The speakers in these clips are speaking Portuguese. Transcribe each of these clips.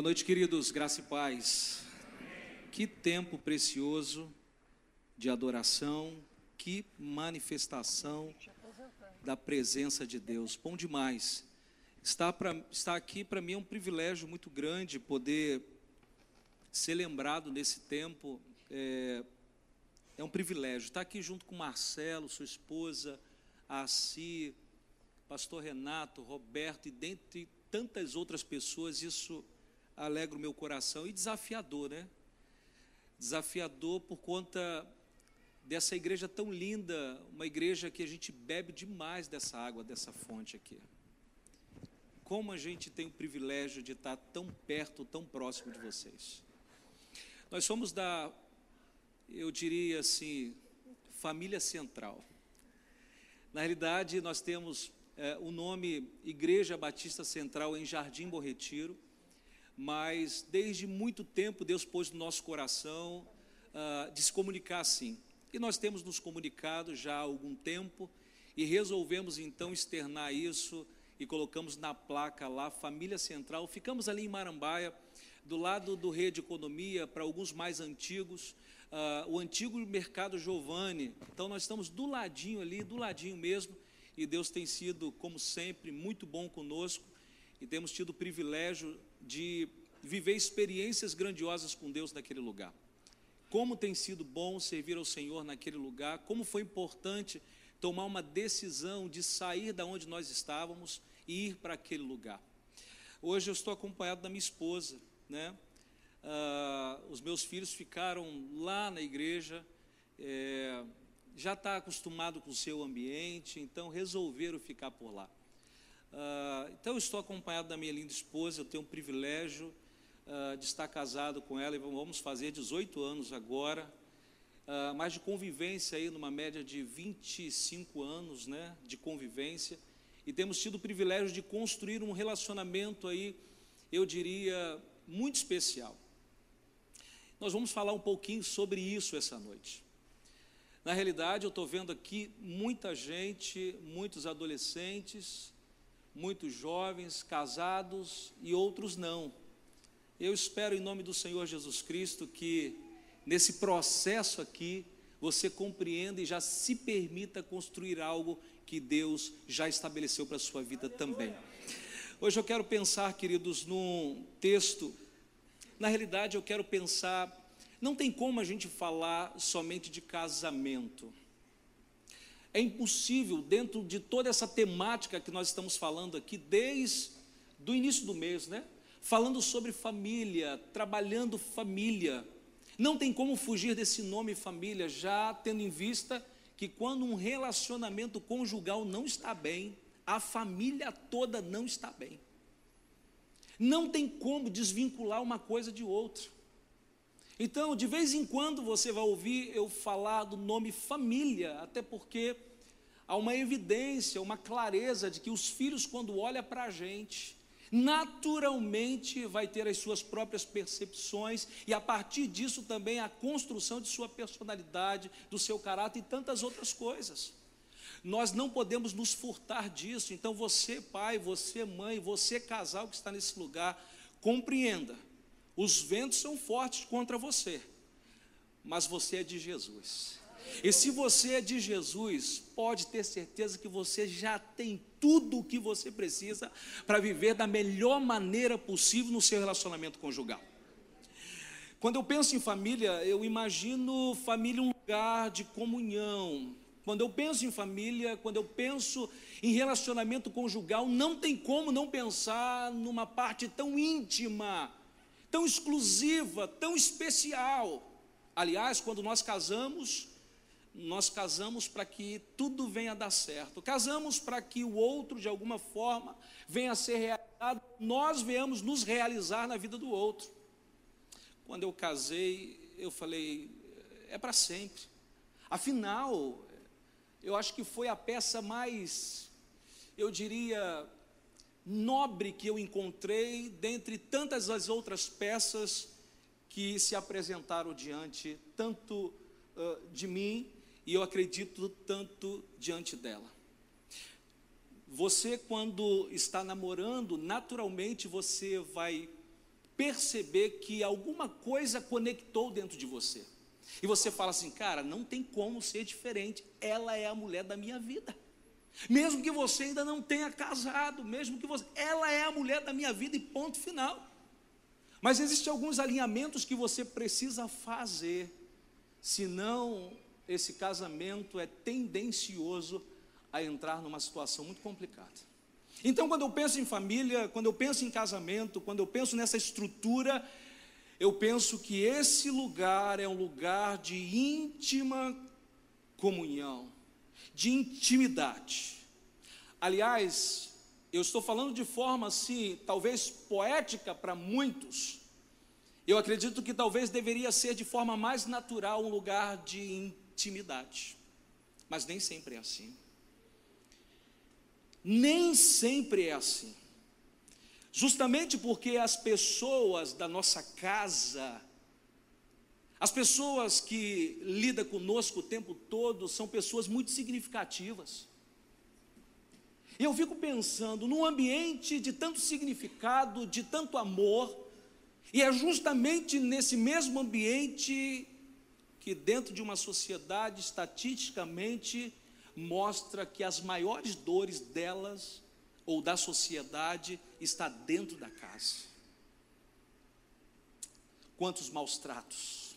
Boa noite, queridos, graça e paz. Que tempo precioso de adoração, que manifestação da presença de Deus. Bom demais. Estar, pra, estar aqui para mim é um privilégio muito grande poder ser lembrado nesse tempo. É, é um privilégio. Estar aqui junto com Marcelo, sua esposa, a Si, pastor Renato, Roberto e dentre tantas outras pessoas, isso alegra o meu coração e desafiador, né? Desafiador por conta dessa igreja tão linda, uma igreja que a gente bebe demais dessa água, dessa fonte aqui. Como a gente tem o privilégio de estar tão perto, tão próximo de vocês. Nós somos da, eu diria assim, família central. Na realidade, nós temos é, o nome Igreja Batista Central em Jardim Bom Retiro mas desde muito tempo Deus pôs no nosso coração uh, de se comunicar assim. E nós temos nos comunicado já há algum tempo e resolvemos então externar isso e colocamos na placa lá Família Central. Ficamos ali em Marambaia, do lado do Rede Economia, para alguns mais antigos, uh, o antigo Mercado Giovanni. Então nós estamos do ladinho ali, do ladinho mesmo, e Deus tem sido, como sempre, muito bom conosco e temos tido o privilégio de viver experiências grandiosas com Deus naquele lugar. Como tem sido bom servir ao Senhor naquele lugar, como foi importante tomar uma decisão de sair da onde nós estávamos e ir para aquele lugar. Hoje eu estou acompanhado da minha esposa, né? Ah, os meus filhos ficaram lá na igreja, é, já está acostumado com o seu ambiente, então resolveram ficar por lá. Uh, então, eu estou acompanhado da minha linda esposa, eu tenho o privilégio uh, de estar casado com ela e vamos fazer 18 anos agora, uh, mais de convivência aí, numa média de 25 anos né, de convivência, e temos tido o privilégio de construir um relacionamento aí, eu diria, muito especial. Nós vamos falar um pouquinho sobre isso essa noite. Na realidade, eu estou vendo aqui muita gente, muitos adolescentes, muitos jovens, casados e outros não. Eu espero em nome do Senhor Jesus Cristo que nesse processo aqui você compreenda e já se permita construir algo que Deus já estabeleceu para a sua vida também. Hoje eu quero pensar, queridos, num texto. Na realidade, eu quero pensar. Não tem como a gente falar somente de casamento. É impossível, dentro de toda essa temática que nós estamos falando aqui, desde o início do mês, né? Falando sobre família, trabalhando família. Não tem como fugir desse nome família, já tendo em vista que quando um relacionamento conjugal não está bem, a família toda não está bem. Não tem como desvincular uma coisa de outra. Então, de vez em quando você vai ouvir eu falar do nome família, até porque há uma evidência, uma clareza de que os filhos, quando olham para a gente, naturalmente vai ter as suas próprias percepções e a partir disso também a construção de sua personalidade, do seu caráter e tantas outras coisas. Nós não podemos nos furtar disso. Então você, pai, você, mãe, você, casal que está nesse lugar, compreenda os ventos são fortes contra você, mas você é de Jesus. E se você é de Jesus, pode ter certeza que você já tem tudo o que você precisa para viver da melhor maneira possível no seu relacionamento conjugal. Quando eu penso em família, eu imagino família um lugar de comunhão. Quando eu penso em família, quando eu penso em relacionamento conjugal, não tem como não pensar numa parte tão íntima tão exclusiva, tão especial. Aliás, quando nós casamos, nós casamos para que tudo venha a dar certo. Casamos para que o outro, de alguma forma, venha a ser realizado, nós venhamos nos realizar na vida do outro. Quando eu casei, eu falei, é para sempre. Afinal, eu acho que foi a peça mais, eu diria, nobre que eu encontrei dentre tantas as outras peças que se apresentaram diante tanto uh, de mim e eu acredito tanto diante dela. Você, quando está namorando, naturalmente você vai perceber que alguma coisa conectou dentro de você. E você fala assim, cara, não tem como ser diferente. Ela é a mulher da minha vida. Mesmo que você ainda não tenha casado, mesmo que você, ela é a mulher da minha vida e ponto final. Mas existem alguns alinhamentos que você precisa fazer, senão esse casamento é tendencioso a entrar numa situação muito complicada. Então, quando eu penso em família, quando eu penso em casamento, quando eu penso nessa estrutura, eu penso que esse lugar é um lugar de íntima comunhão, de intimidade. Aliás, eu estou falando de forma assim, talvez poética para muitos. Eu acredito que talvez deveria ser de forma mais natural um lugar de intimidade. Mas nem sempre é assim. Nem sempre é assim. Justamente porque as pessoas da nossa casa, as pessoas que lidam conosco o tempo todo, são pessoas muito significativas. E eu fico pensando, num ambiente de tanto significado, de tanto amor, e é justamente nesse mesmo ambiente que, dentro de uma sociedade, estatisticamente, mostra que as maiores dores delas ou da sociedade está dentro da casa. Quantos maus tratos.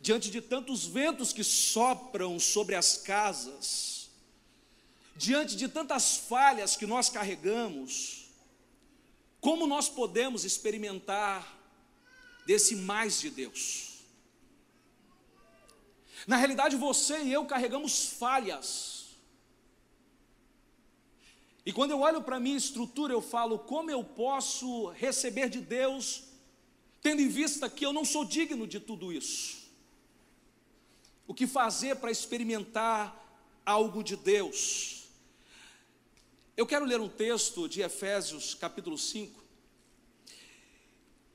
Diante de tantos ventos que sopram sobre as casas, diante de tantas falhas que nós carregamos, como nós podemos experimentar desse mais de Deus? Na realidade, você e eu carregamos falhas. E quando eu olho para a minha estrutura, eu falo como eu posso receber de Deus, tendo em vista que eu não sou digno de tudo isso. O que fazer para experimentar algo de Deus? Eu quero ler um texto de Efésios, capítulo 5.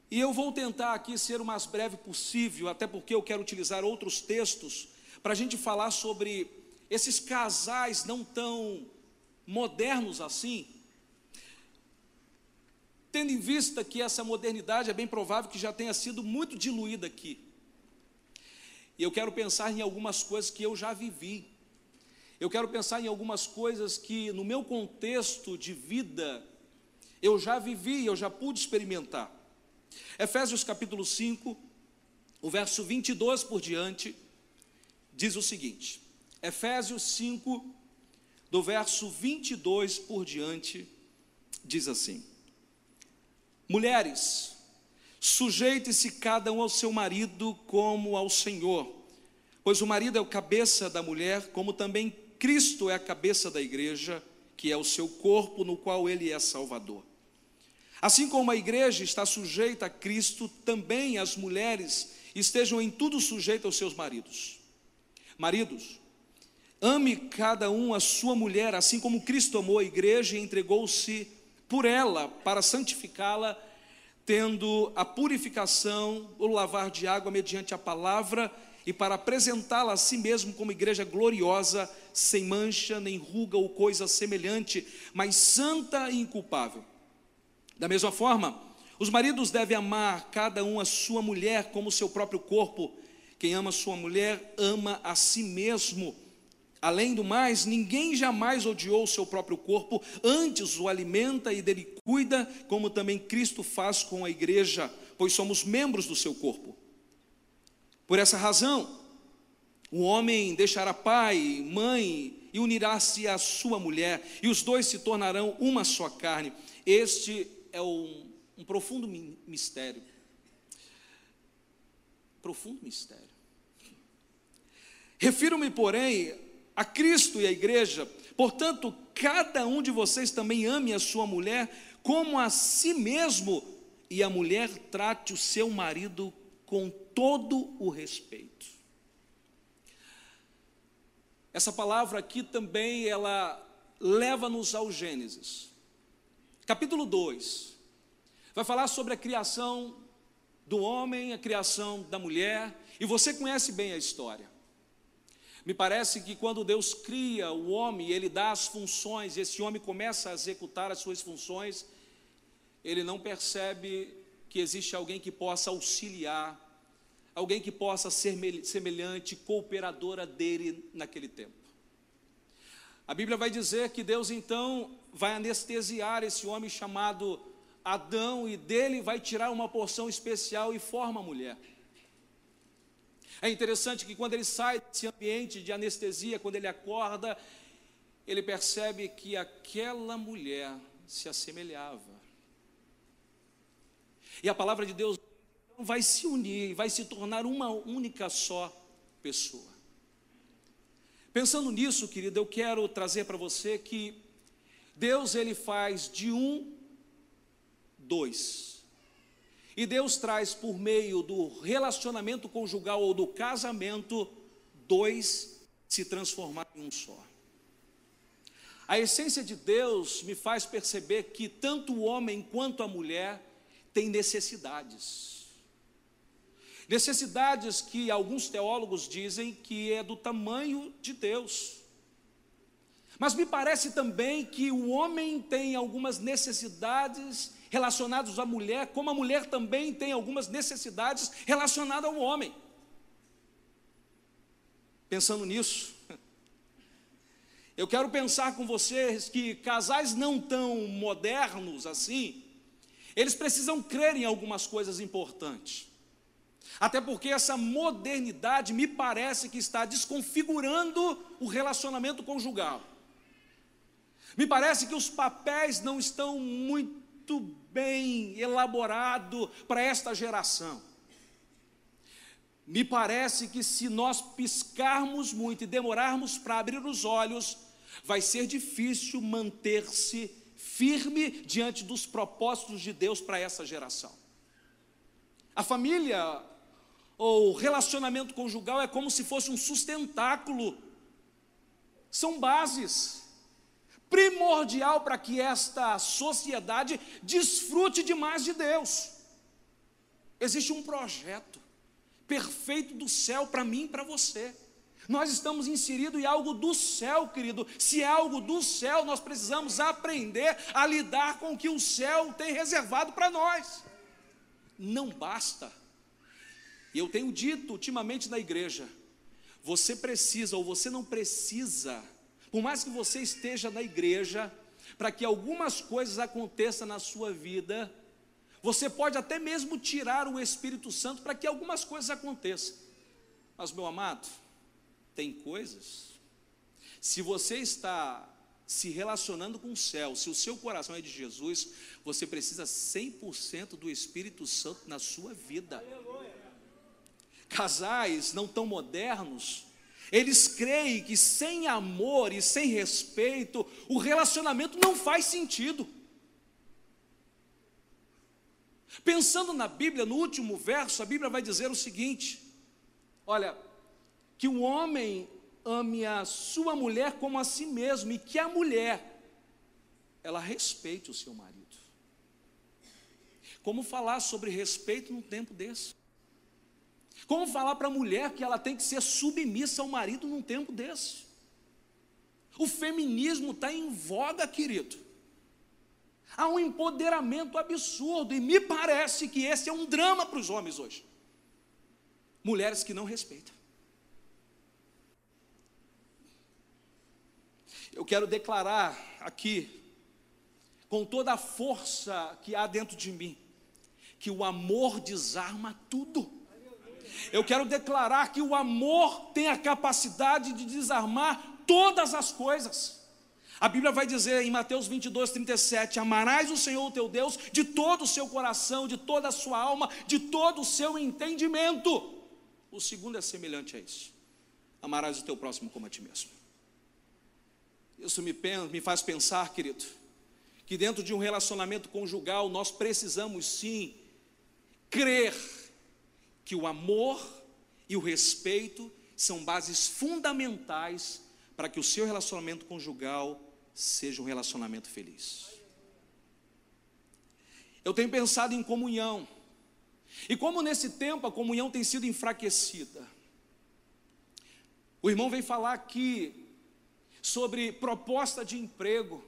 E eu vou tentar aqui ser o mais breve possível, até porque eu quero utilizar outros textos para a gente falar sobre esses casais não tão modernos assim. Tendo em vista que essa modernidade é bem provável que já tenha sido muito diluída aqui. E eu quero pensar em algumas coisas que eu já vivi. Eu quero pensar em algumas coisas que, no meu contexto de vida, eu já vivi, eu já pude experimentar. Efésios capítulo 5, o verso 22 por diante, diz o seguinte: Efésios 5, do verso 22 por diante, diz assim: Mulheres, sujeite-se cada um ao seu marido como ao Senhor, pois o marido é o cabeça da mulher, como também Cristo é a cabeça da igreja, que é o seu corpo, no qual ele é Salvador. Assim como a igreja está sujeita a Cristo, também as mulheres estejam em tudo sujeitas aos seus maridos. Maridos, ame cada um a sua mulher, assim como Cristo amou a igreja e entregou-se por ela para santificá-la, tendo a purificação, o lavar de água mediante a palavra e para apresentá-la a si mesmo como igreja gloriosa, sem mancha, nem ruga ou coisa semelhante, mas santa e inculpável. Da mesma forma, os maridos devem amar cada um a sua mulher como seu próprio corpo. Quem ama sua mulher ama a si mesmo. Além do mais, ninguém jamais odiou o seu próprio corpo, antes o alimenta e dele cuida, como também Cristo faz com a igreja, pois somos membros do seu corpo. Por essa razão, o homem deixará pai, mãe e unirá-se à sua mulher, e os dois se tornarão uma só carne. Este é um, um profundo mistério. Profundo mistério. Refiro-me, porém, a Cristo e a igreja, portanto, cada um de vocês também ame a sua mulher como a si mesmo, e a mulher trate o seu marido com todo o respeito. Essa palavra aqui também ela leva-nos ao Gênesis capítulo 2, vai falar sobre a criação do homem, a criação da mulher, e você conhece bem a história. Me parece que quando Deus cria o homem, ele dá as funções, e esse homem começa a executar as suas funções, ele não percebe que existe alguém que possa auxiliar, alguém que possa ser semelhante, cooperadora dele naquele tempo. A Bíblia vai dizer que Deus então vai anestesiar esse homem chamado Adão e dele vai tirar uma porção especial e forma a mulher. É interessante que quando ele sai desse ambiente de anestesia, quando ele acorda, ele percebe que aquela mulher se assemelhava. E a palavra de Deus vai se unir, vai se tornar uma única só pessoa. Pensando nisso, querido, eu quero trazer para você que Deus ele faz de um dois. E Deus traz por meio do relacionamento conjugal ou do casamento dois se transformar em um só. A essência de Deus me faz perceber que tanto o homem quanto a mulher têm necessidades. Necessidades que alguns teólogos dizem que é do tamanho de Deus. Mas me parece também que o homem tem algumas necessidades relacionadas à mulher, como a mulher também tem algumas necessidades relacionadas ao homem. Pensando nisso, eu quero pensar com vocês que casais não tão modernos assim, eles precisam crer em algumas coisas importantes. Até porque essa modernidade me parece que está desconfigurando o relacionamento conjugal. Me parece que os papéis não estão muito bem elaborados para esta geração. Me parece que se nós piscarmos muito e demorarmos para abrir os olhos, vai ser difícil manter-se firme diante dos propósitos de Deus para essa geração. A família ou relacionamento conjugal é como se fosse um sustentáculo, são bases primordial para que esta sociedade desfrute demais de Deus. Existe um projeto perfeito do céu para mim e para você. Nós estamos inseridos em algo do céu, querido. Se é algo do céu, nós precisamos aprender a lidar com o que o céu tem reservado para nós. Não basta. E eu tenho dito ultimamente na igreja: você precisa ou você não precisa, por mais que você esteja na igreja, para que algumas coisas aconteçam na sua vida, você pode até mesmo tirar o Espírito Santo para que algumas coisas aconteçam. Mas, meu amado, tem coisas, se você está se relacionando com o céu, se o seu coração é de Jesus, você precisa 100% do Espírito Santo na sua vida. Casais não tão modernos, eles creem que sem amor e sem respeito, o relacionamento não faz sentido. Pensando na Bíblia, no último verso, a Bíblia vai dizer o seguinte: olha, que o homem ame a sua mulher como a si mesmo e que a mulher ela respeite o seu marido. Como falar sobre respeito num tempo desse? Como falar para a mulher que ela tem que ser submissa ao marido num tempo desse? O feminismo está em voga, querido. Há um empoderamento absurdo, e me parece que esse é um drama para os homens hoje. Mulheres que não respeitam. Eu quero declarar aqui, com toda a força que há dentro de mim, que o amor desarma tudo. Eu quero declarar que o amor tem a capacidade de desarmar todas as coisas. A Bíblia vai dizer em Mateus 22, 37: Amarás o Senhor teu Deus de todo o seu coração, de toda a sua alma, de todo o seu entendimento. O segundo é semelhante a isso: Amarás o teu próximo como a ti mesmo. Isso me, me faz pensar, querido, que dentro de um relacionamento conjugal nós precisamos sim crer que o amor e o respeito são bases fundamentais para que o seu relacionamento conjugal seja um relacionamento feliz. Eu tenho pensado em comunhão. E como nesse tempo a comunhão tem sido enfraquecida. O irmão vem falar aqui sobre proposta de emprego.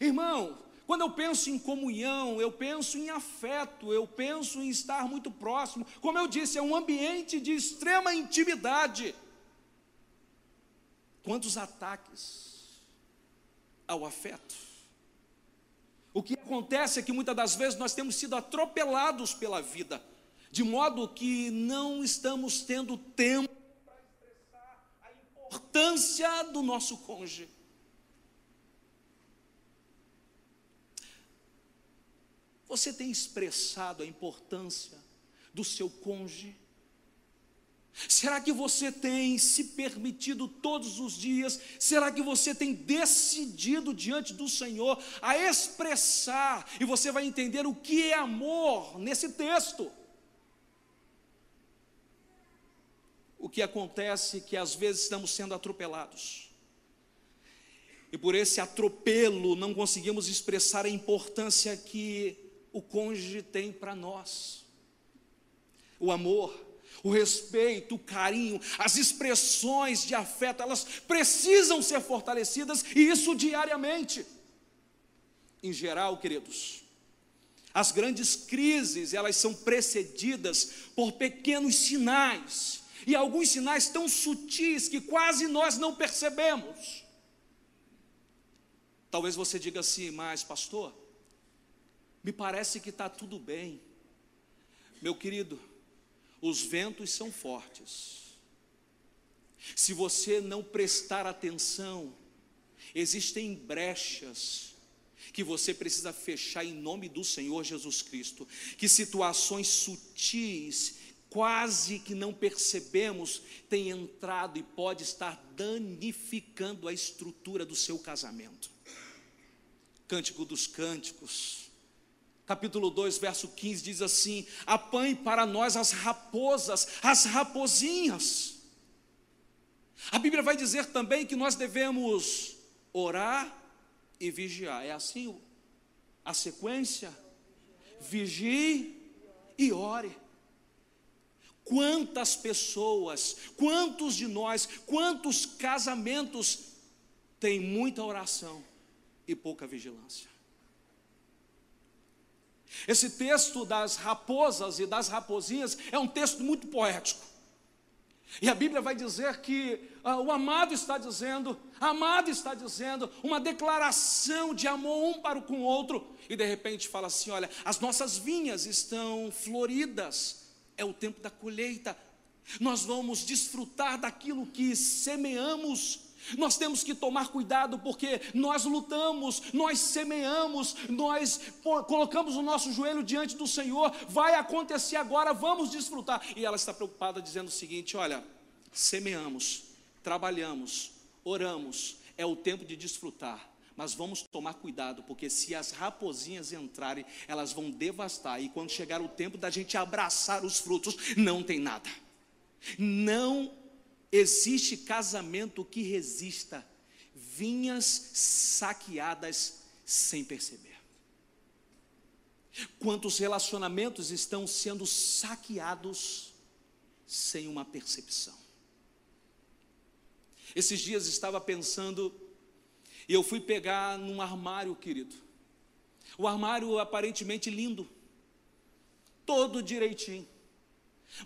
Irmão, Quando eu penso em comunhão, eu penso em afeto, eu penso em estar muito próximo. Como eu disse, é um ambiente de extrema intimidade. Quantos ataques ao afeto? O que acontece é que muitas das vezes nós temos sido atropelados pela vida, de modo que não estamos tendo tempo para expressar a importância do nosso cônjuge. Você tem expressado a importância do seu cônjuge? Será que você tem se permitido todos os dias? Será que você tem decidido diante do Senhor a expressar? E você vai entender o que é amor nesse texto. O que acontece é que às vezes estamos sendo atropelados. E por esse atropelo não conseguimos expressar a importância que o cônjuge tem para nós. O amor, o respeito, o carinho, as expressões de afeto, elas precisam ser fortalecidas e isso diariamente. Em geral, queridos, as grandes crises, elas são precedidas por pequenos sinais, e alguns sinais tão sutis que quase nós não percebemos. Talvez você diga assim, mas pastor, me parece que está tudo bem. Meu querido, os ventos são fortes. Se você não prestar atenção, existem brechas que você precisa fechar em nome do Senhor Jesus Cristo. Que situações sutis, quase que não percebemos, têm entrado e pode estar danificando a estrutura do seu casamento. Cântico dos Cânticos capítulo 2, verso 15 diz assim: Apanhe para nós as raposas, as rapozinhas. A Bíblia vai dizer também que nós devemos orar e vigiar. É assim a sequência? Vigie e ore. Quantas pessoas, quantos de nós, quantos casamentos têm muita oração e pouca vigilância? Esse texto das raposas e das raposinhas é um texto muito poético. E a Bíblia vai dizer que ah, o amado está dizendo, a amada está dizendo, uma declaração de amor um para com o outro, e de repente fala assim: olha, as nossas vinhas estão floridas, é o tempo da colheita, nós vamos desfrutar daquilo que semeamos nós temos que tomar cuidado porque nós lutamos, nós semeamos, nós colocamos o nosso joelho diante do Senhor, vai acontecer agora, vamos desfrutar. E ela está preocupada dizendo o seguinte: olha, semeamos, trabalhamos, oramos, é o tempo de desfrutar. Mas vamos tomar cuidado, porque se as raposinhas entrarem, elas vão devastar. E quando chegar o tempo da gente abraçar os frutos, não tem nada. Não existe casamento que resista vinhas saqueadas sem perceber. Quantos relacionamentos estão sendo saqueados sem uma percepção? Esses dias estava pensando e eu fui pegar num armário, querido. O armário aparentemente lindo, todo direitinho.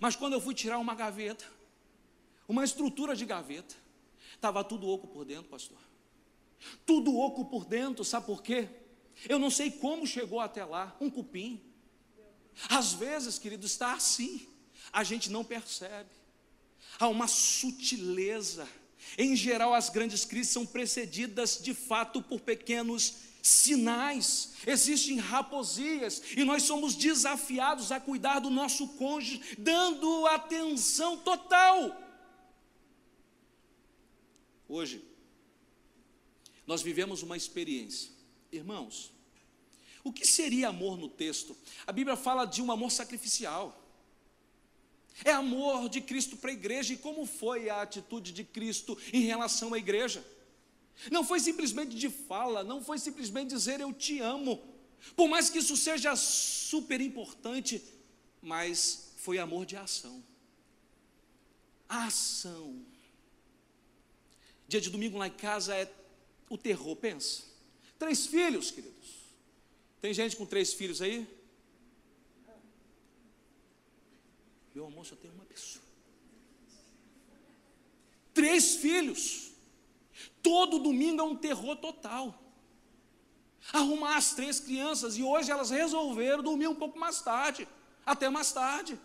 Mas quando eu fui tirar uma gaveta, uma estrutura de gaveta. Estava tudo oco por dentro, pastor. Tudo oco por dentro, sabe por quê? Eu não sei como chegou até lá, um cupim. Às vezes, querido, está assim, a gente não percebe. Há uma sutileza. Em geral, as grandes crises são precedidas de fato por pequenos sinais, existem raposias, e nós somos desafiados a cuidar do nosso cônjuge, dando atenção total. Hoje, nós vivemos uma experiência. Irmãos, o que seria amor no texto? A Bíblia fala de um amor sacrificial. É amor de Cristo para a igreja. E como foi a atitude de Cristo em relação à igreja? Não foi simplesmente de fala, não foi simplesmente dizer eu te amo. Por mais que isso seja super importante, mas foi amor de ação. A ação Dia de domingo lá em casa é o terror, pensa. Três filhos, queridos. Tem gente com três filhos aí? Meu amor, só tem uma pessoa. Três filhos. Todo domingo é um terror total. Arrumar as três crianças e hoje elas resolveram dormir um pouco mais tarde, até mais tarde.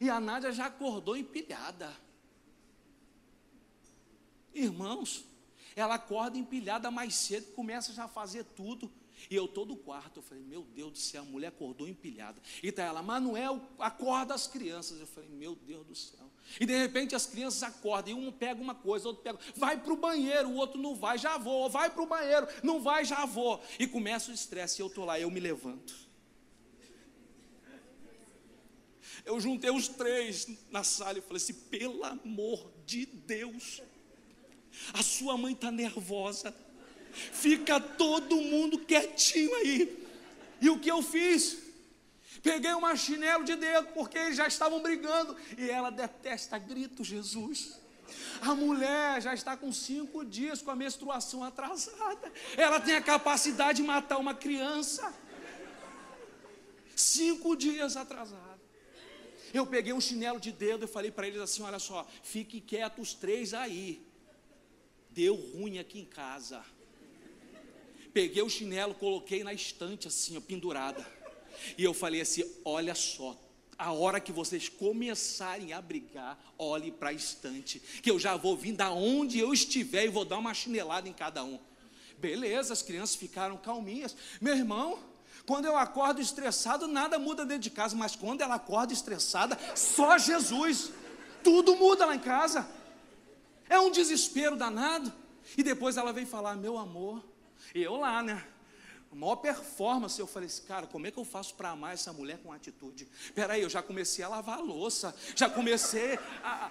E a Nádia já acordou empilhada. Irmãos, ela acorda empilhada mais cedo, começa já a fazer tudo. E eu todo quarto, eu falei, meu Deus do céu, a mulher acordou empilhada. E tá ela, Manuel, acorda as crianças. Eu falei, meu Deus do céu. E de repente as crianças acordam, e um pega uma coisa, outro pega, vai para o banheiro, o outro não vai, já vou, vai para o banheiro, não vai, já vou. E começa o estresse, e eu estou lá, eu me levanto. Eu juntei os três na sala e falei assim: pelo amor de Deus, a sua mãe está nervosa, fica todo mundo quietinho aí. E o que eu fiz? Peguei uma chinelo de dedo, porque eles já estavam brigando. E ela detesta grito, Jesus. A mulher já está com cinco dias com a menstruação atrasada. Ela tem a capacidade de matar uma criança. Cinco dias atrasada. Eu peguei um chinelo de dedo e falei para eles assim: olha só, fique quietos os três aí. Deu ruim aqui em casa. Peguei o chinelo, coloquei na estante assim, ó, pendurada. E eu falei assim: olha só, a hora que vocês começarem a brigar, olhe para a estante, que eu já vou vir da onde eu estiver e vou dar uma chinelada em cada um. Beleza, as crianças ficaram calminhas. Meu irmão, quando eu acordo estressado, nada muda dentro de casa, mas quando ela acorda estressada, só Jesus. Tudo muda lá em casa. É um desespero danado. E depois ela vem falar: Meu amor, e eu lá, né? maior performance. Eu falei assim, cara, como é que eu faço para amar essa mulher com atitude? Peraí, eu já comecei a lavar a louça, já comecei a.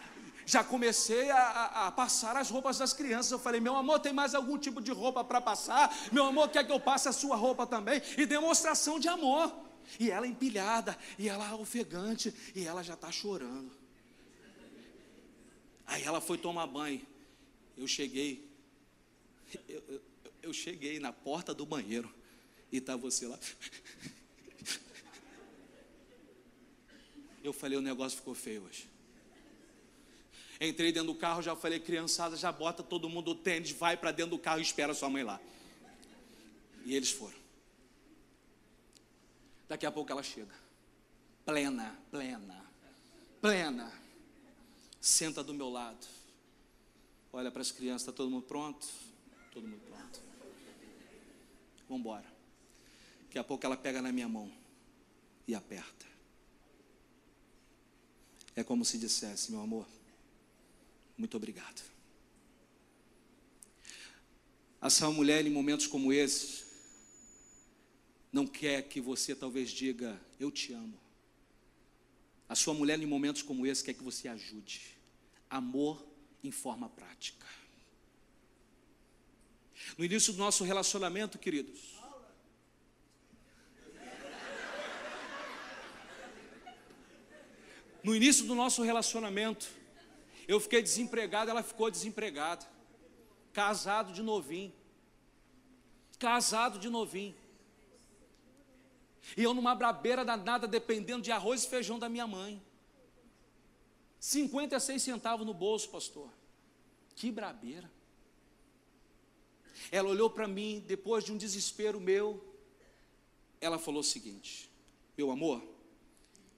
Já comecei a, a, passar as roupas das crianças. Eu falei, meu amor, tem mais algum tipo de roupa para passar? Meu amor, quer que eu passe a sua roupa também? E demonstração de amor. E ela empilhada, e ela ofegante, e ela já está chorando. Aí ela foi tomar banho. Eu cheguei, eu, eu, eu cheguei na porta do banheiro e está você lá. Eu falei, o negócio ficou feio hoje. Entrei dentro do carro, já falei, criançada, já bota todo mundo o tênis, vai para dentro do carro e espera sua mãe lá. E eles foram. Daqui a pouco ela chega. Plena, plena, plena. Senta do meu lado. Olha para as crianças, está todo mundo pronto? Todo mundo pronto. Vamos embora. Daqui a pouco ela pega na minha mão e aperta. É como se dissesse, meu amor, muito obrigado. A sua mulher, em momentos como esses, não quer que você talvez diga, eu te amo. A sua mulher, em momentos como esse, quer que você ajude. Amor em forma prática. No início do nosso relacionamento, queridos, no início do nosso relacionamento, eu fiquei desempregado, ela ficou desempregada. Casado de novinho. Casado de novinho. E eu numa brabeira danada, dependendo de arroz e feijão da minha mãe. 56 centavos no bolso, pastor. Que brabeira. Ela olhou para mim, depois de um desespero meu, ela falou o seguinte: Meu amor,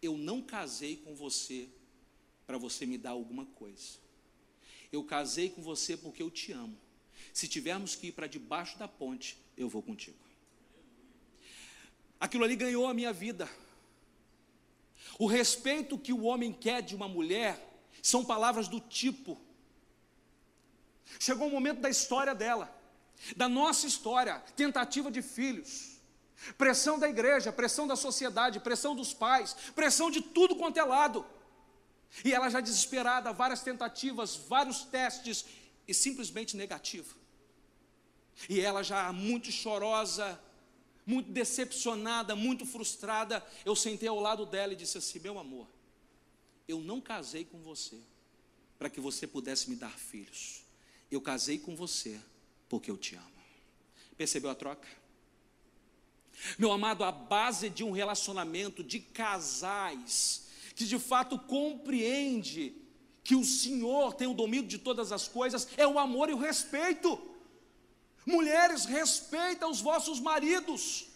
eu não casei com você para você me dar alguma coisa. Eu casei com você porque eu te amo. Se tivermos que ir para debaixo da ponte, eu vou contigo. Aquilo ali ganhou a minha vida. O respeito que o homem quer de uma mulher são palavras do tipo. Chegou o momento da história dela, da nossa história, tentativa de filhos, pressão da igreja, pressão da sociedade, pressão dos pais, pressão de tudo quanto é lado. E ela já desesperada, várias tentativas, vários testes e simplesmente negativo. E ela já muito chorosa, muito decepcionada, muito frustrada, eu sentei ao lado dela e disse assim: Meu amor, eu não casei com você para que você pudesse me dar filhos. Eu casei com você porque eu te amo. Percebeu a troca? Meu amado, a base de um relacionamento de casais que de fato compreende que o Senhor tem o domínio de todas as coisas é o amor e o respeito. Mulheres, respeitem os vossos maridos.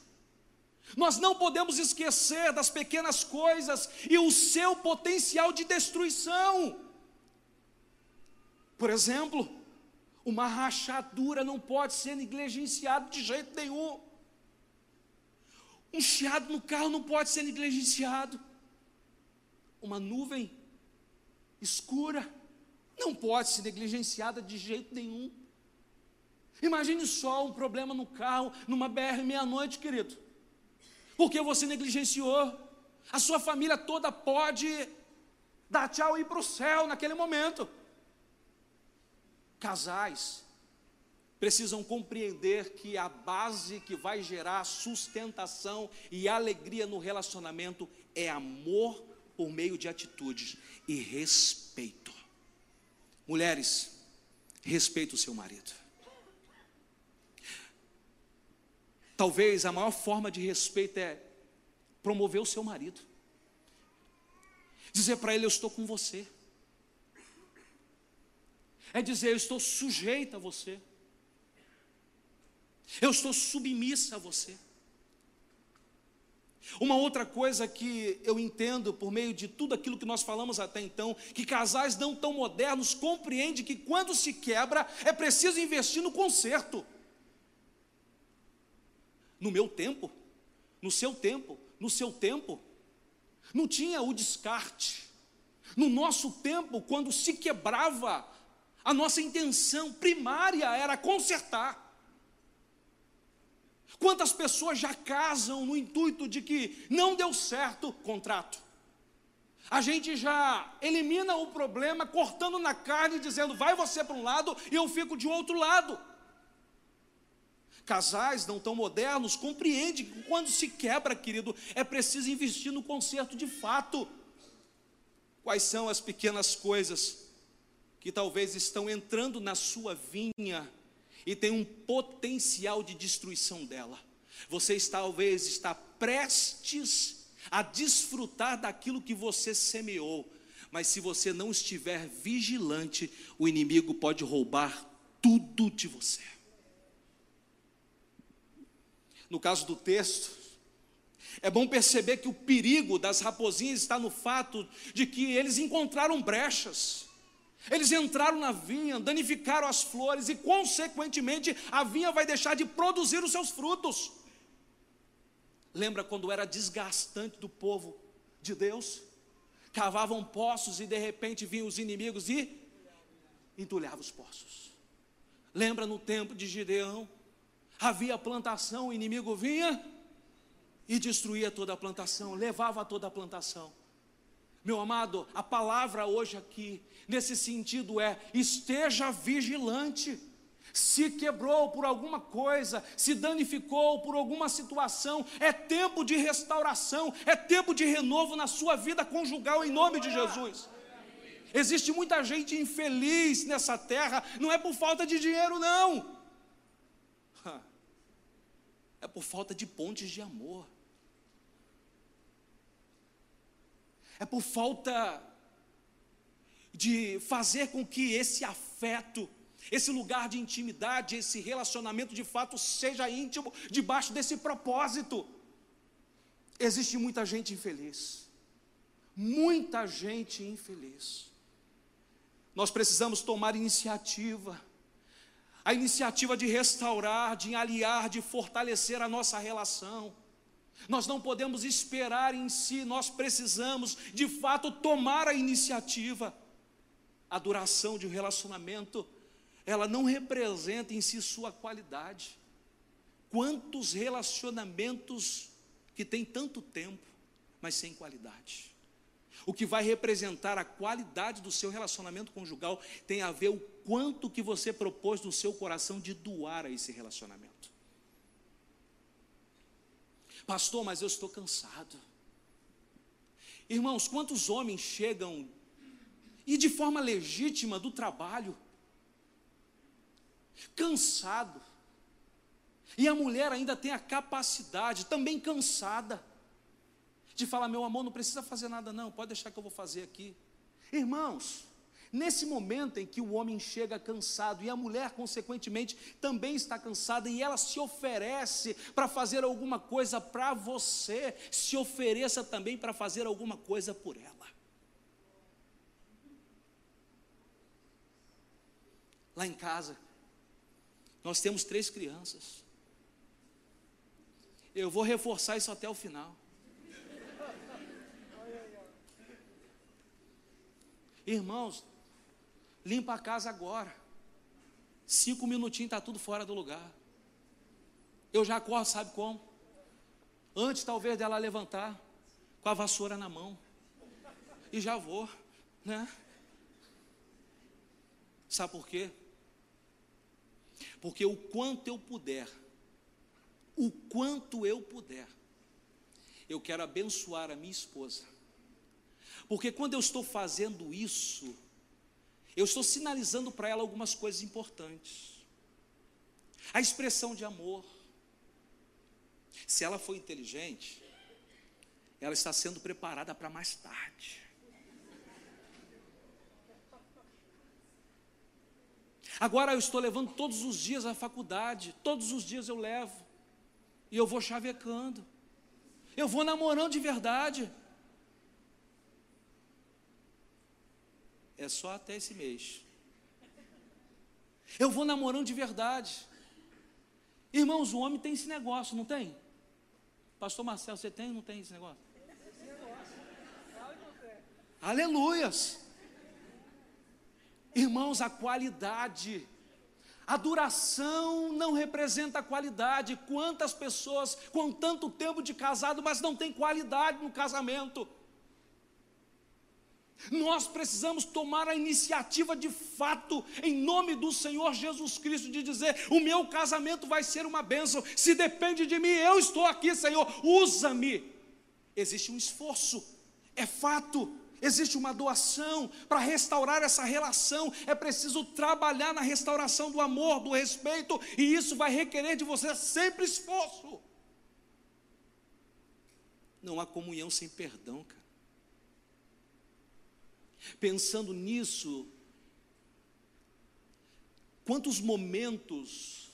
Nós não podemos esquecer das pequenas coisas e o seu potencial de destruição. Por exemplo, uma rachadura não pode ser negligenciada de jeito nenhum. Um chiado no carro não pode ser negligenciado. Uma nuvem escura não pode ser negligenciada de jeito nenhum. Imagine só um problema no carro, numa BR meia-noite, querido. Porque você negligenciou. A sua família toda pode dar tchau e ir para o céu naquele momento. Casais precisam compreender que a base que vai gerar sustentação e alegria no relacionamento é amor por meio de atitudes e respeito. Mulheres, respeite o seu marido. Talvez a maior forma de respeito é promover o seu marido. Dizer para ele: Eu estou com você. É dizer: Eu estou sujeita a você. Eu estou submissa a você. Uma outra coisa que eu entendo por meio de tudo aquilo que nós falamos até então, que casais não tão modernos compreendem que quando se quebra é preciso investir no conserto. No meu tempo, no seu tempo, no seu tempo, não tinha o descarte. No nosso tempo, quando se quebrava, a nossa intenção primária era consertar. Quantas pessoas já casam no intuito de que não deu certo o contrato? A gente já elimina o problema cortando na carne, dizendo vai você para um lado e eu fico de outro lado. Casais não tão modernos compreendem que quando se quebra, querido, é preciso investir no conserto de fato. Quais são as pequenas coisas que talvez estão entrando na sua vinha e tem um potencial de destruição dela. Você talvez está prestes a desfrutar daquilo que você semeou, mas se você não estiver vigilante, o inimigo pode roubar tudo de você. No caso do texto, é bom perceber que o perigo das raposinhas está no fato de que eles encontraram brechas. Eles entraram na vinha, danificaram as flores e, consequentemente, a vinha vai deixar de produzir os seus frutos. Lembra quando era desgastante do povo de Deus? Cavavam poços e de repente vinham os inimigos e entulhavam os poços. Lembra no tempo de Gideão? Havia plantação, o inimigo vinha e destruía toda a plantação, levava toda a plantação. Meu amado, a palavra hoje aqui, nesse sentido, é: esteja vigilante. Se quebrou por alguma coisa, se danificou por alguma situação, é tempo de restauração, é tempo de renovo na sua vida conjugal, em nome de Jesus. Existe muita gente infeliz nessa terra, não é por falta de dinheiro, não, é por falta de pontes de amor. é por falta de fazer com que esse afeto, esse lugar de intimidade, esse relacionamento de fato seja íntimo debaixo desse propósito. Existe muita gente infeliz, muita gente infeliz. Nós precisamos tomar iniciativa, a iniciativa de restaurar, de aliar, de fortalecer a nossa relação. Nós não podemos esperar em si, nós precisamos de fato tomar a iniciativa. A duração de um relacionamento, ela não representa em si sua qualidade. Quantos relacionamentos que têm tanto tempo, mas sem qualidade? O que vai representar a qualidade do seu relacionamento conjugal tem a ver o quanto que você propôs no seu coração de doar a esse relacionamento. Pastor, mas eu estou cansado. Irmãos, quantos homens chegam e de forma legítima do trabalho, cansado, E a mulher ainda tem a capacidade, também cansada, de falar: meu amor, não precisa fazer nada, não, pode deixar que eu vou fazer aqui. Irmãos, nesse momento em que o homem chega cansado e a mulher, consequentemente, também está cansada e ela se oferece para fazer alguma coisa para você, se ofereça também para fazer alguma coisa por ela. Lá em casa, nós temos três crianças. Eu vou reforçar isso até o final. Irmãos, limpa a casa agora. Cinco minutinhos está tudo fora do lugar. Eu já acordo, sabe como? Antes talvez dela levantar, com a vassoura na mão. E já vou, né? Sabe por quê? Porque o quanto eu puder, o quanto eu puder, eu quero abençoar a minha esposa. Porque quando eu estou fazendo isso, eu estou sinalizando para ela algumas coisas importantes. A expressão de amor. Se ela for inteligente, ela está sendo preparada para mais tarde. Agora eu estou levando todos os dias à faculdade, todos os dias eu levo, e eu vou chavecando, eu vou namorando de verdade. É só até esse mês. Eu vou namorando de verdade. Irmãos, o homem tem esse negócio, não tem? Pastor Marcelo, você tem ou não tem esse negócio? Aleluias. Irmãos, a qualidade, a duração não representa a qualidade. Quantas pessoas com tanto tempo de casado, mas não tem qualidade no casamento? Nós precisamos tomar a iniciativa de fato, em nome do Senhor Jesus Cristo, de dizer: o meu casamento vai ser uma bênção, se depende de mim, eu estou aqui, Senhor, usa-me. Existe um esforço, é fato, existe uma doação para restaurar essa relação, é preciso trabalhar na restauração do amor, do respeito, e isso vai requerer de você sempre esforço. Não há comunhão sem perdão, cara. Pensando nisso, quantos momentos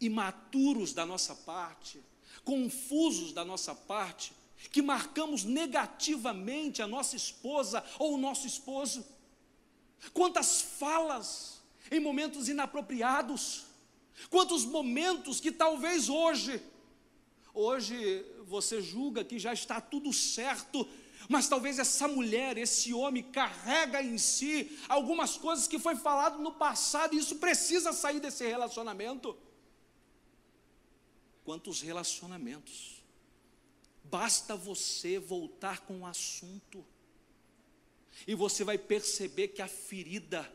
imaturos da nossa parte, confusos da nossa parte, que marcamos negativamente a nossa esposa ou o nosso esposo. Quantas falas em momentos inapropriados, quantos momentos que talvez hoje, hoje você julga que já está tudo certo, mas talvez essa mulher, esse homem carrega em si algumas coisas que foi falado no passado e isso precisa sair desse relacionamento. Quantos relacionamentos? Basta você voltar com o assunto e você vai perceber que a ferida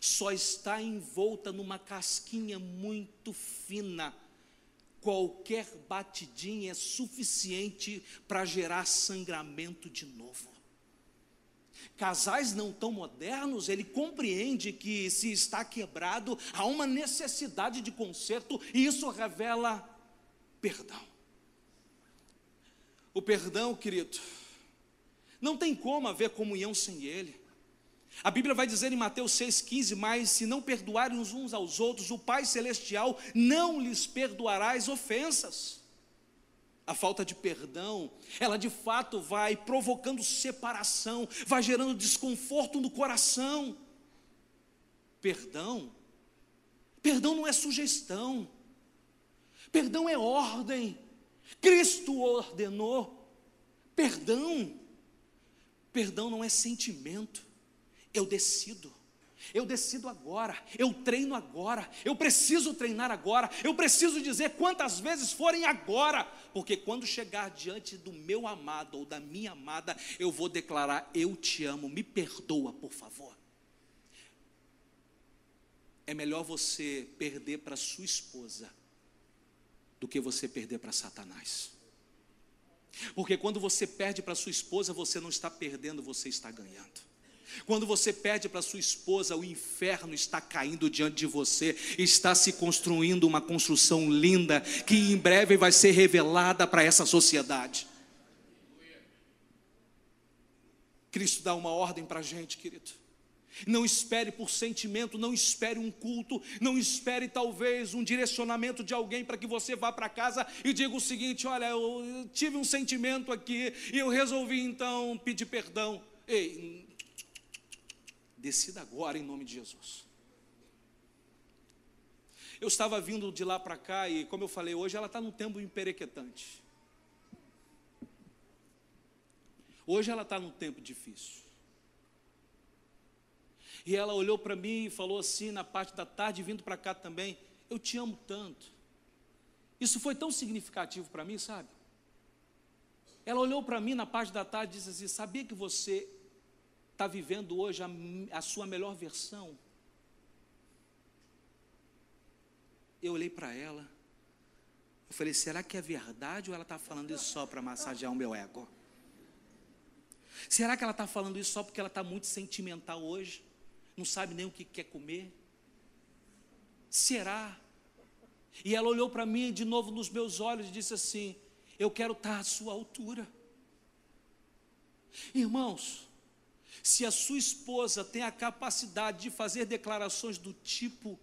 só está envolta numa casquinha muito fina qualquer batidinha é suficiente para gerar sangramento de novo. Casais não tão modernos, ele compreende que se está quebrado, há uma necessidade de conserto e isso revela perdão. O perdão, querido, não tem como haver comunhão sem ele. A Bíblia vai dizer em Mateus 6,15: Mas se não perdoarem uns, aos outros, o Pai Celestial não lhes perdoará as ofensas. A falta de perdão, ela de fato vai provocando separação, vai gerando desconforto no coração. Perdão, perdão não é sugestão, perdão é ordem. Cristo ordenou. Perdão, perdão não é sentimento eu decido. Eu decido agora, eu treino agora, eu preciso treinar agora, eu preciso dizer quantas vezes forem agora, porque quando chegar diante do meu amado ou da minha amada, eu vou declarar: Eu te amo, me perdoa, por favor. É melhor você perder para sua esposa do que você perder para Satanás. Porque quando você perde para sua esposa, você não está perdendo, você está ganhando. Quando você pede para sua esposa, o inferno está caindo diante de você, está se construindo uma construção linda que em breve vai ser revelada para essa sociedade. Cristo dá uma ordem para a gente, querido. Não espere por sentimento, não espere um culto, não espere talvez um direcionamento de alguém para que você vá para casa e diga o seguinte: olha, eu tive um sentimento aqui e eu resolvi então pedir perdão. Ei, decida agora em nome de Jesus. Eu estava vindo de lá para cá e, como eu falei, hoje ela está num tempo emperequetante. Hoje ela está num tempo difícil. E ela olhou para mim e falou assim, na parte da tarde, vindo para cá também: Eu te amo tanto. Isso foi tão significativo para mim, sabe? Ela olhou para mim na parte da tarde e disse assim: Sabia que você está vivendo hoje a, a sua melhor versão? Eu olhei para ela, eu falei: Será que é verdade ou ela está falando isso só para massagear o meu ego? Será que ela está falando isso só porque ela está muito sentimental hoje? não sabe nem o que quer comer? Será? E ela olhou para mim de novo nos meus olhos e disse assim: Eu quero estar à sua altura. Irmãos, se a sua esposa tem a capacidade de fazer declarações do tipo,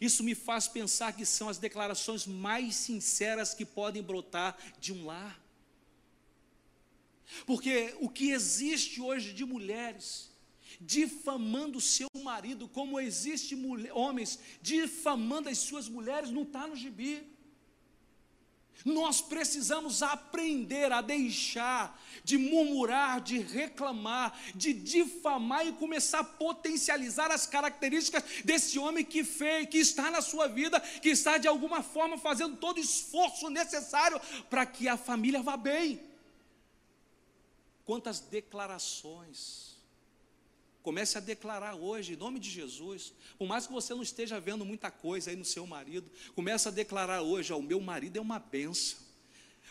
isso me faz pensar que são as declarações mais sinceras que podem brotar de um lar. Porque o que existe hoje de mulheres difamando seu marido, como existe mulher, homens difamando as suas mulheres, não está no gibi. Nós precisamos aprender a deixar de murmurar, de reclamar, de difamar e começar a potencializar as características desse homem que fez, que está na sua vida, que está de alguma forma fazendo todo o esforço necessário para que a família vá bem. Quantas declarações Comece a declarar hoje, em nome de Jesus. Por mais que você não esteja vendo muita coisa aí no seu marido, comece a declarar hoje: o meu marido é uma benção.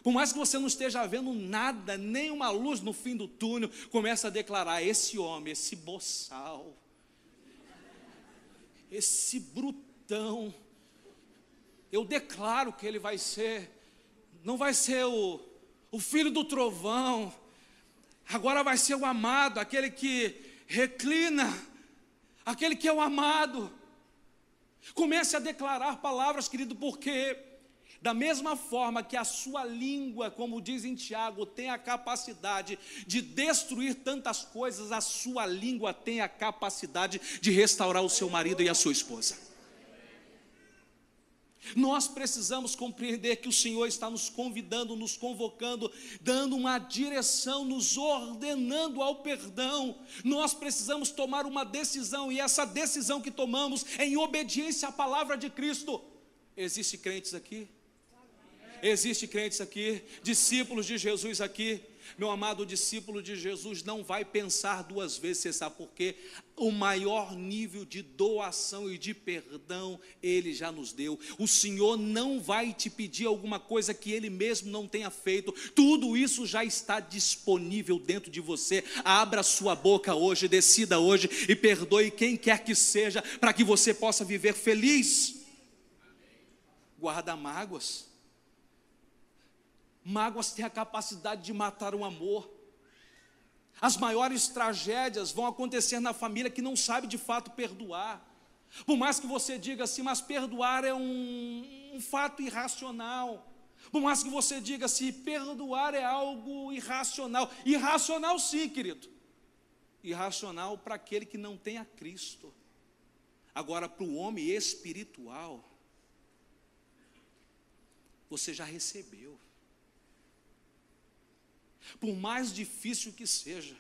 Por mais que você não esteja vendo nada, nem uma luz no fim do túnel, comece a declarar: esse homem, esse boçal, esse brutão, eu declaro que ele vai ser, não vai ser o, o filho do trovão, agora vai ser o amado, aquele que reclina, aquele que é o amado. Comece a declarar palavras, querido, porque da mesma forma que a sua língua, como diz em Tiago, tem a capacidade de destruir tantas coisas, a sua língua tem a capacidade de restaurar o seu marido e a sua esposa. Nós precisamos compreender que o Senhor está nos convidando, nos convocando, dando uma direção, nos ordenando ao perdão. Nós precisamos tomar uma decisão, e essa decisão que tomamos é em obediência à palavra de Cristo. Existem crentes aqui? Existem crentes aqui, discípulos de Jesus aqui. Meu amado discípulo de Jesus não vai pensar duas vezes, você sabe por quê? O maior nível de doação e de perdão ele já nos deu. O Senhor não vai te pedir alguma coisa que ele mesmo não tenha feito. Tudo isso já está disponível dentro de você. Abra sua boca hoje, decida hoje e perdoe quem quer que seja, para que você possa viver feliz. Guarda mágoas Mágoas têm a capacidade de matar o amor. As maiores tragédias vão acontecer na família que não sabe de fato perdoar. Por mais que você diga assim, mas perdoar é um, um fato irracional. Por mais que você diga assim, perdoar é algo irracional. Irracional sim, querido. Irracional para aquele que não tem a Cristo. Agora, para o homem espiritual, você já recebeu por mais difícil que seja,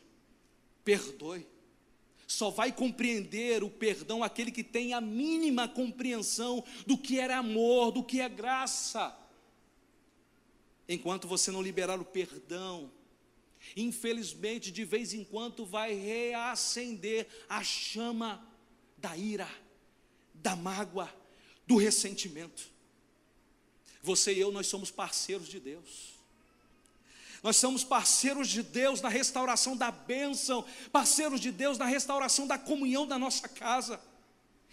perdoe. Só vai compreender o perdão aquele que tem a mínima compreensão do que era amor, do que é graça. Enquanto você não liberar o perdão, infelizmente, de vez em quando vai reacender a chama da ira, da mágoa, do ressentimento. Você e eu, nós somos parceiros de Deus. Nós somos parceiros de Deus na restauração da bênção, parceiros de Deus na restauração da comunhão da nossa casa.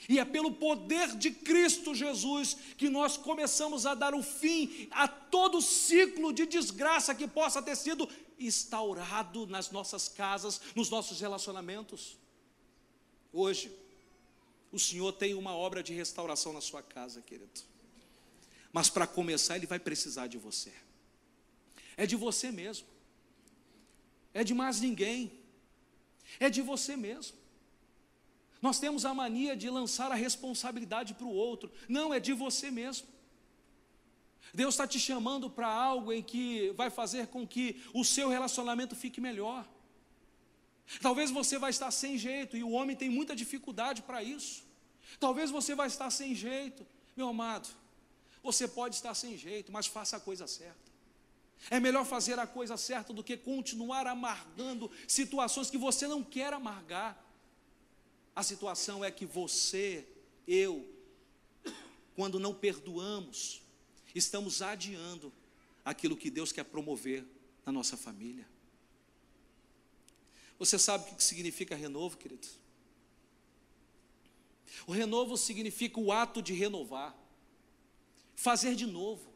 E é pelo poder de Cristo Jesus que nós começamos a dar o fim a todo ciclo de desgraça que possa ter sido instaurado nas nossas casas, nos nossos relacionamentos. Hoje, o Senhor tem uma obra de restauração na sua casa, querido. Mas para começar, Ele vai precisar de você. É de você mesmo. É de mais ninguém. É de você mesmo. Nós temos a mania de lançar a responsabilidade para o outro. Não, é de você mesmo. Deus está te chamando para algo em que vai fazer com que o seu relacionamento fique melhor. Talvez você vai estar sem jeito, e o homem tem muita dificuldade para isso. Talvez você vai estar sem jeito. Meu amado, você pode estar sem jeito, mas faça a coisa certa. É melhor fazer a coisa certa do que continuar amargando situações que você não quer amargar. A situação é que você, eu, quando não perdoamos, estamos adiando aquilo que Deus quer promover na nossa família. Você sabe o que significa renovo, querido? O renovo significa o ato de renovar, fazer de novo,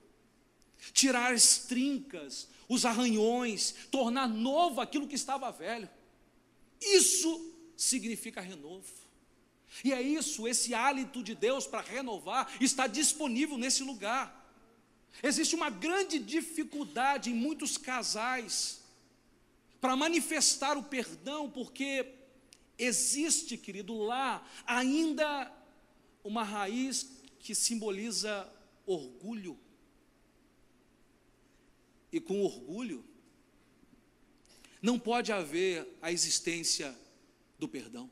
tirar as trincas, os arranhões, tornar novo aquilo que estava velho. Isso significa renovo. E é isso, esse hálito de Deus para renovar está disponível nesse lugar. Existe uma grande dificuldade em muitos casais para manifestar o perdão, porque existe, querido, lá ainda uma raiz que simboliza orgulho. E com orgulho, não pode haver a existência do perdão.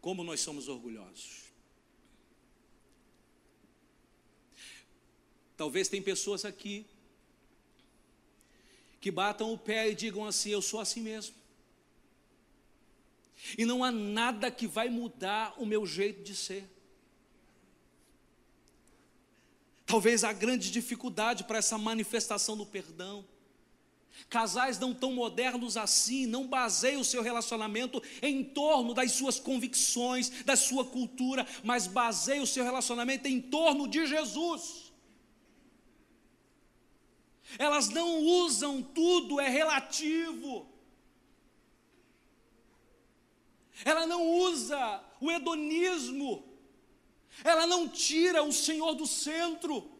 Como nós somos orgulhosos. Talvez tem pessoas aqui que batam o pé e digam assim: Eu sou assim mesmo. E não há nada que vai mudar o meu jeito de ser. Talvez a grande dificuldade para essa manifestação do perdão Casais não tão modernos assim não baseiam o seu relacionamento em torno das suas convicções, da sua cultura, mas baseiam o seu relacionamento em torno de Jesus. Elas não usam tudo, é relativo. Ela não usa o hedonismo. Ela não tira o Senhor do centro.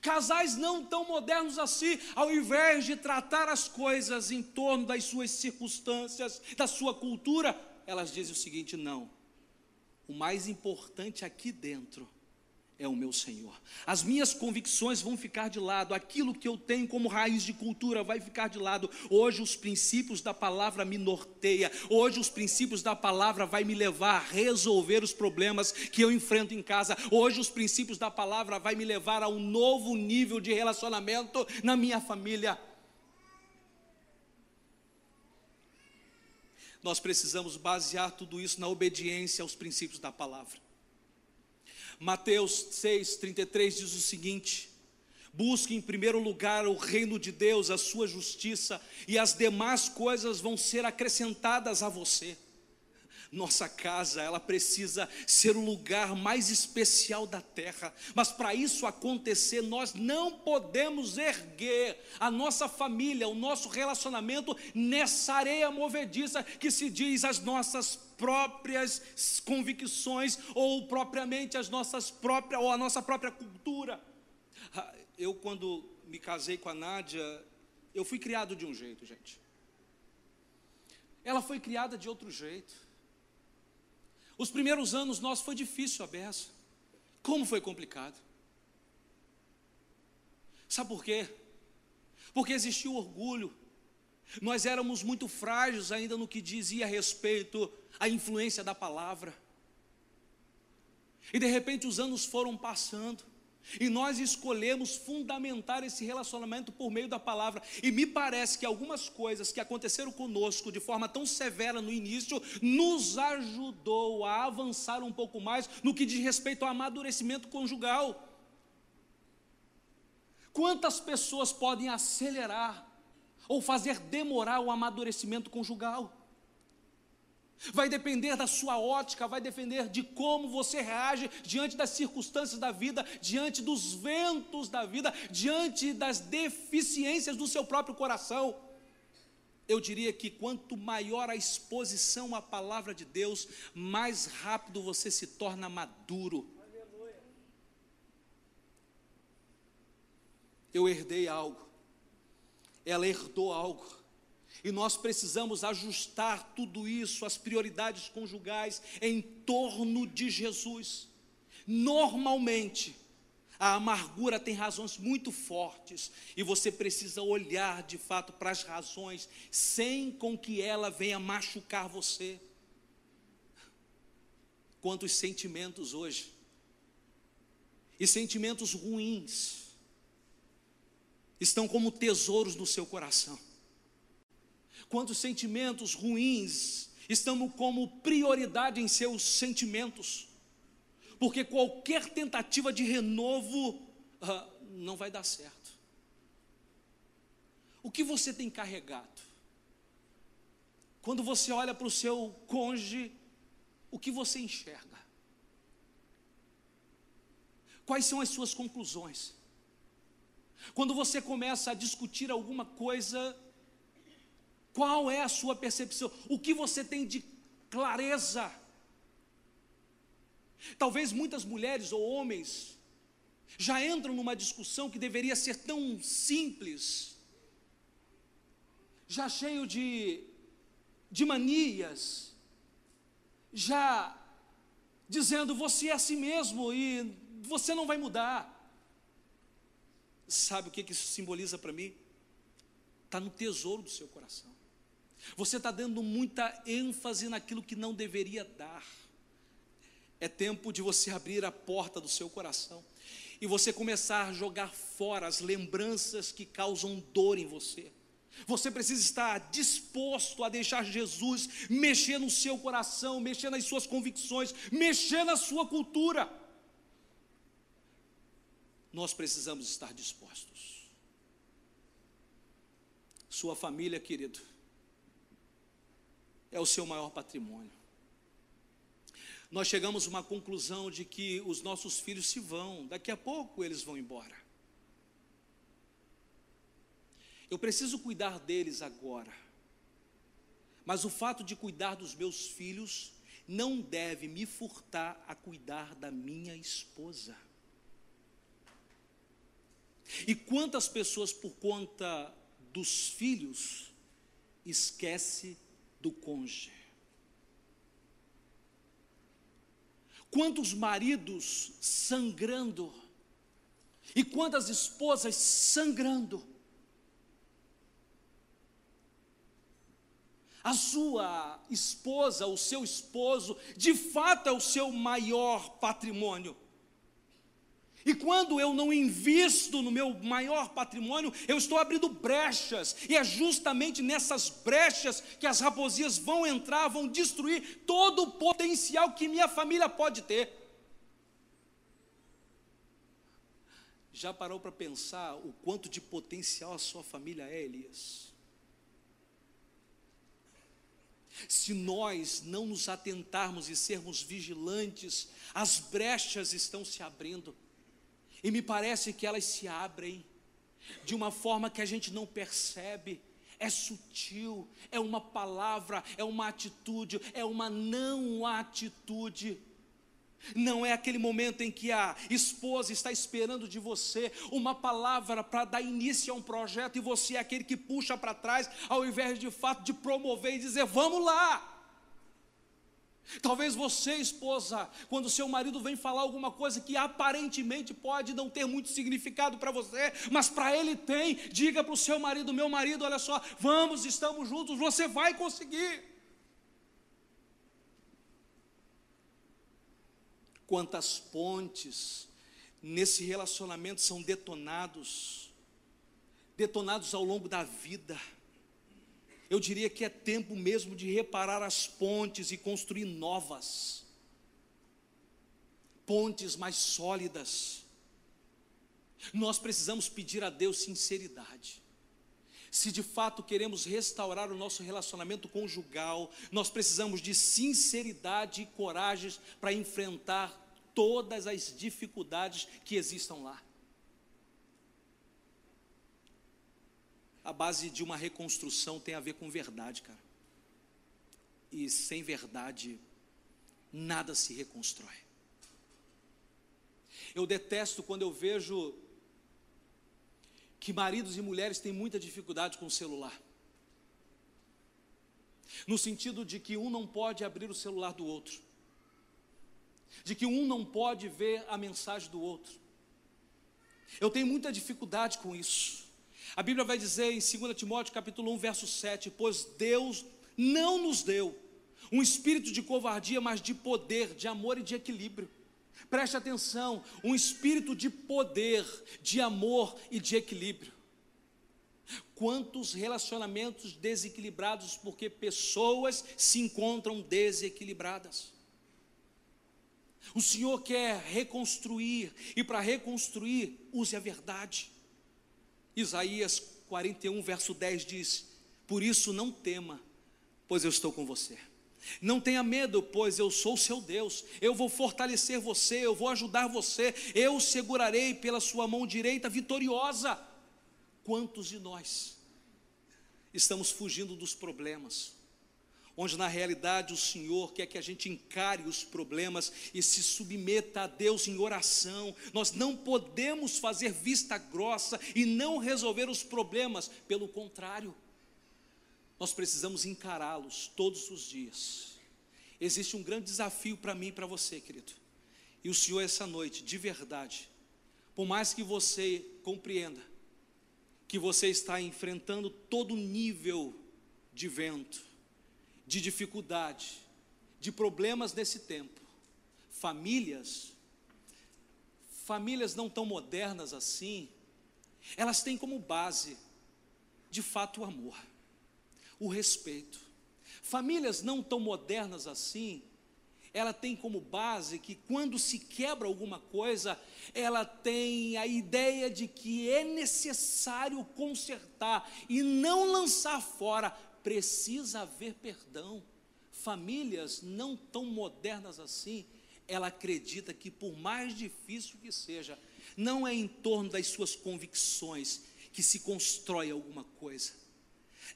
Casais não tão modernos assim, ao invés de tratar as coisas em torno das suas circunstâncias, da sua cultura, elas dizem o seguinte: não, o mais importante aqui dentro é o meu Senhor. As minhas convicções vão ficar de lado, aquilo que eu tenho como raiz de cultura vai ficar de lado. Hoje os princípios da palavra me norteia. Hoje os princípios da palavra vai me levar a resolver os problemas que eu enfrento em casa. Hoje os princípios da palavra vai me levar a um novo nível de relacionamento na minha família. Nós precisamos basear tudo isso na obediência aos princípios da palavra. Mateus 6,33 diz o seguinte: Busque em primeiro lugar o reino de Deus, a sua justiça, e as demais coisas vão ser acrescentadas a você. Nossa casa, ela precisa ser o lugar mais especial da terra, mas para isso acontecer, nós não podemos erguer a nossa família, o nosso relacionamento nessa areia movediça que se diz as nossas próprias convicções ou propriamente as nossas próprias ou a nossa própria cultura. Ah, eu quando me casei com a Nádia, eu fui criado de um jeito, gente. Ela foi criada de outro jeito. Os primeiros anos nós foi difícil a beça. Como foi complicado? Sabe por quê? Porque existia o orgulho, nós éramos muito frágeis ainda no que dizia a respeito à influência da palavra. E de repente os anos foram passando. E nós escolhemos fundamentar esse relacionamento por meio da palavra. E me parece que algumas coisas que aconteceram conosco de forma tão severa no início, nos ajudou a avançar um pouco mais no que diz respeito ao amadurecimento conjugal. Quantas pessoas podem acelerar ou fazer demorar o amadurecimento conjugal? Vai depender da sua ótica, vai depender de como você reage diante das circunstâncias da vida, diante dos ventos da vida, diante das deficiências do seu próprio coração. Eu diria que quanto maior a exposição à palavra de Deus, mais rápido você se torna maduro. Eu herdei algo, ela herdou algo. E nós precisamos ajustar tudo isso, as prioridades conjugais, em torno de Jesus. Normalmente, a amargura tem razões muito fortes e você precisa olhar de fato para as razões, sem com que ela venha machucar você. Quantos sentimentos hoje, e sentimentos ruins, estão como tesouros no seu coração quantos sentimentos ruins estão como prioridade em seus sentimentos, porque qualquer tentativa de renovo uh, não vai dar certo. O que você tem carregado? Quando você olha para o seu cônjuge, o que você enxerga? Quais são as suas conclusões? Quando você começa a discutir alguma coisa, qual é a sua percepção? O que você tem de clareza? Talvez muitas mulheres ou homens já entram numa discussão que deveria ser tão simples, já cheio de, de manias, já dizendo você é assim mesmo e você não vai mudar. Sabe o que isso simboliza para mim? Está no tesouro do seu coração. Você está dando muita ênfase naquilo que não deveria dar. É tempo de você abrir a porta do seu coração e você começar a jogar fora as lembranças que causam dor em você. Você precisa estar disposto a deixar Jesus mexer no seu coração, mexer nas suas convicções, mexer na sua cultura. Nós precisamos estar dispostos. Sua família, querido, é o seu maior patrimônio. Nós chegamos a uma conclusão de que os nossos filhos se vão, daqui a pouco eles vão embora. Eu preciso cuidar deles agora. Mas o fato de cuidar dos meus filhos não deve me furtar a cuidar da minha esposa. E quantas pessoas, por conta dos filhos, esquece do cônjuge. Quantos maridos sangrando, e quantas esposas sangrando. A sua esposa, o seu esposo, de fato é o seu maior patrimônio. E quando eu não invisto no meu maior patrimônio, eu estou abrindo brechas, e é justamente nessas brechas que as raposias vão entrar, vão destruir todo o potencial que minha família pode ter. Já parou para pensar o quanto de potencial a sua família é, Elias? Se nós não nos atentarmos e sermos vigilantes, as brechas estão se abrindo. E me parece que elas se abrem de uma forma que a gente não percebe. É sutil, é uma palavra, é uma atitude, é uma não atitude. Não é aquele momento em que a esposa está esperando de você uma palavra para dar início a um projeto e você é aquele que puxa para trás, ao invés de fato de promover e dizer: vamos lá. Talvez você, esposa, quando seu marido vem falar alguma coisa que aparentemente pode não ter muito significado para você, mas para ele tem, diga para o seu marido: meu marido, olha só, vamos, estamos juntos, você vai conseguir. Quantas pontes nesse relacionamento são detonados, detonados ao longo da vida eu diria que é tempo mesmo de reparar as pontes e construir novas, pontes mais sólidas. Nós precisamos pedir a Deus sinceridade. Se de fato queremos restaurar o nosso relacionamento conjugal, nós precisamos de sinceridade e coragem para enfrentar todas as dificuldades que existam lá. A base de uma reconstrução tem a ver com verdade, cara. E sem verdade, nada se reconstrói. Eu detesto quando eu vejo que maridos e mulheres têm muita dificuldade com o celular. No sentido de que um não pode abrir o celular do outro, de que um não pode ver a mensagem do outro. Eu tenho muita dificuldade com isso. A Bíblia vai dizer em 2 Timóteo capítulo 1, verso 7, pois Deus não nos deu um espírito de covardia, mas de poder, de amor e de equilíbrio. Preste atenção, um espírito de poder, de amor e de equilíbrio. Quantos relacionamentos desequilibrados porque pessoas se encontram desequilibradas. O Senhor quer reconstruir, e para reconstruir, use a verdade. Isaías 41, verso 10 diz: Por isso não tema, pois eu estou com você. Não tenha medo, pois eu sou seu Deus. Eu vou fortalecer você, eu vou ajudar você, eu segurarei pela sua mão direita vitoriosa. Quantos de nós estamos fugindo dos problemas? Onde na realidade o Senhor quer que a gente encare os problemas e se submeta a Deus em oração. Nós não podemos fazer vista grossa e não resolver os problemas, pelo contrário nós precisamos encará-los todos os dias. Existe um grande desafio para mim e para você, querido. E o Senhor, essa noite, de verdade, por mais que você compreenda que você está enfrentando todo nível de vento, de dificuldade, de problemas nesse tempo, famílias, famílias não tão modernas assim, elas têm como base, de fato, o amor o respeito. Famílias não tão modernas assim, ela tem como base que quando se quebra alguma coisa, ela tem a ideia de que é necessário consertar e não lançar fora, precisa haver perdão. Famílias não tão modernas assim, ela acredita que por mais difícil que seja, não é em torno das suas convicções que se constrói alguma coisa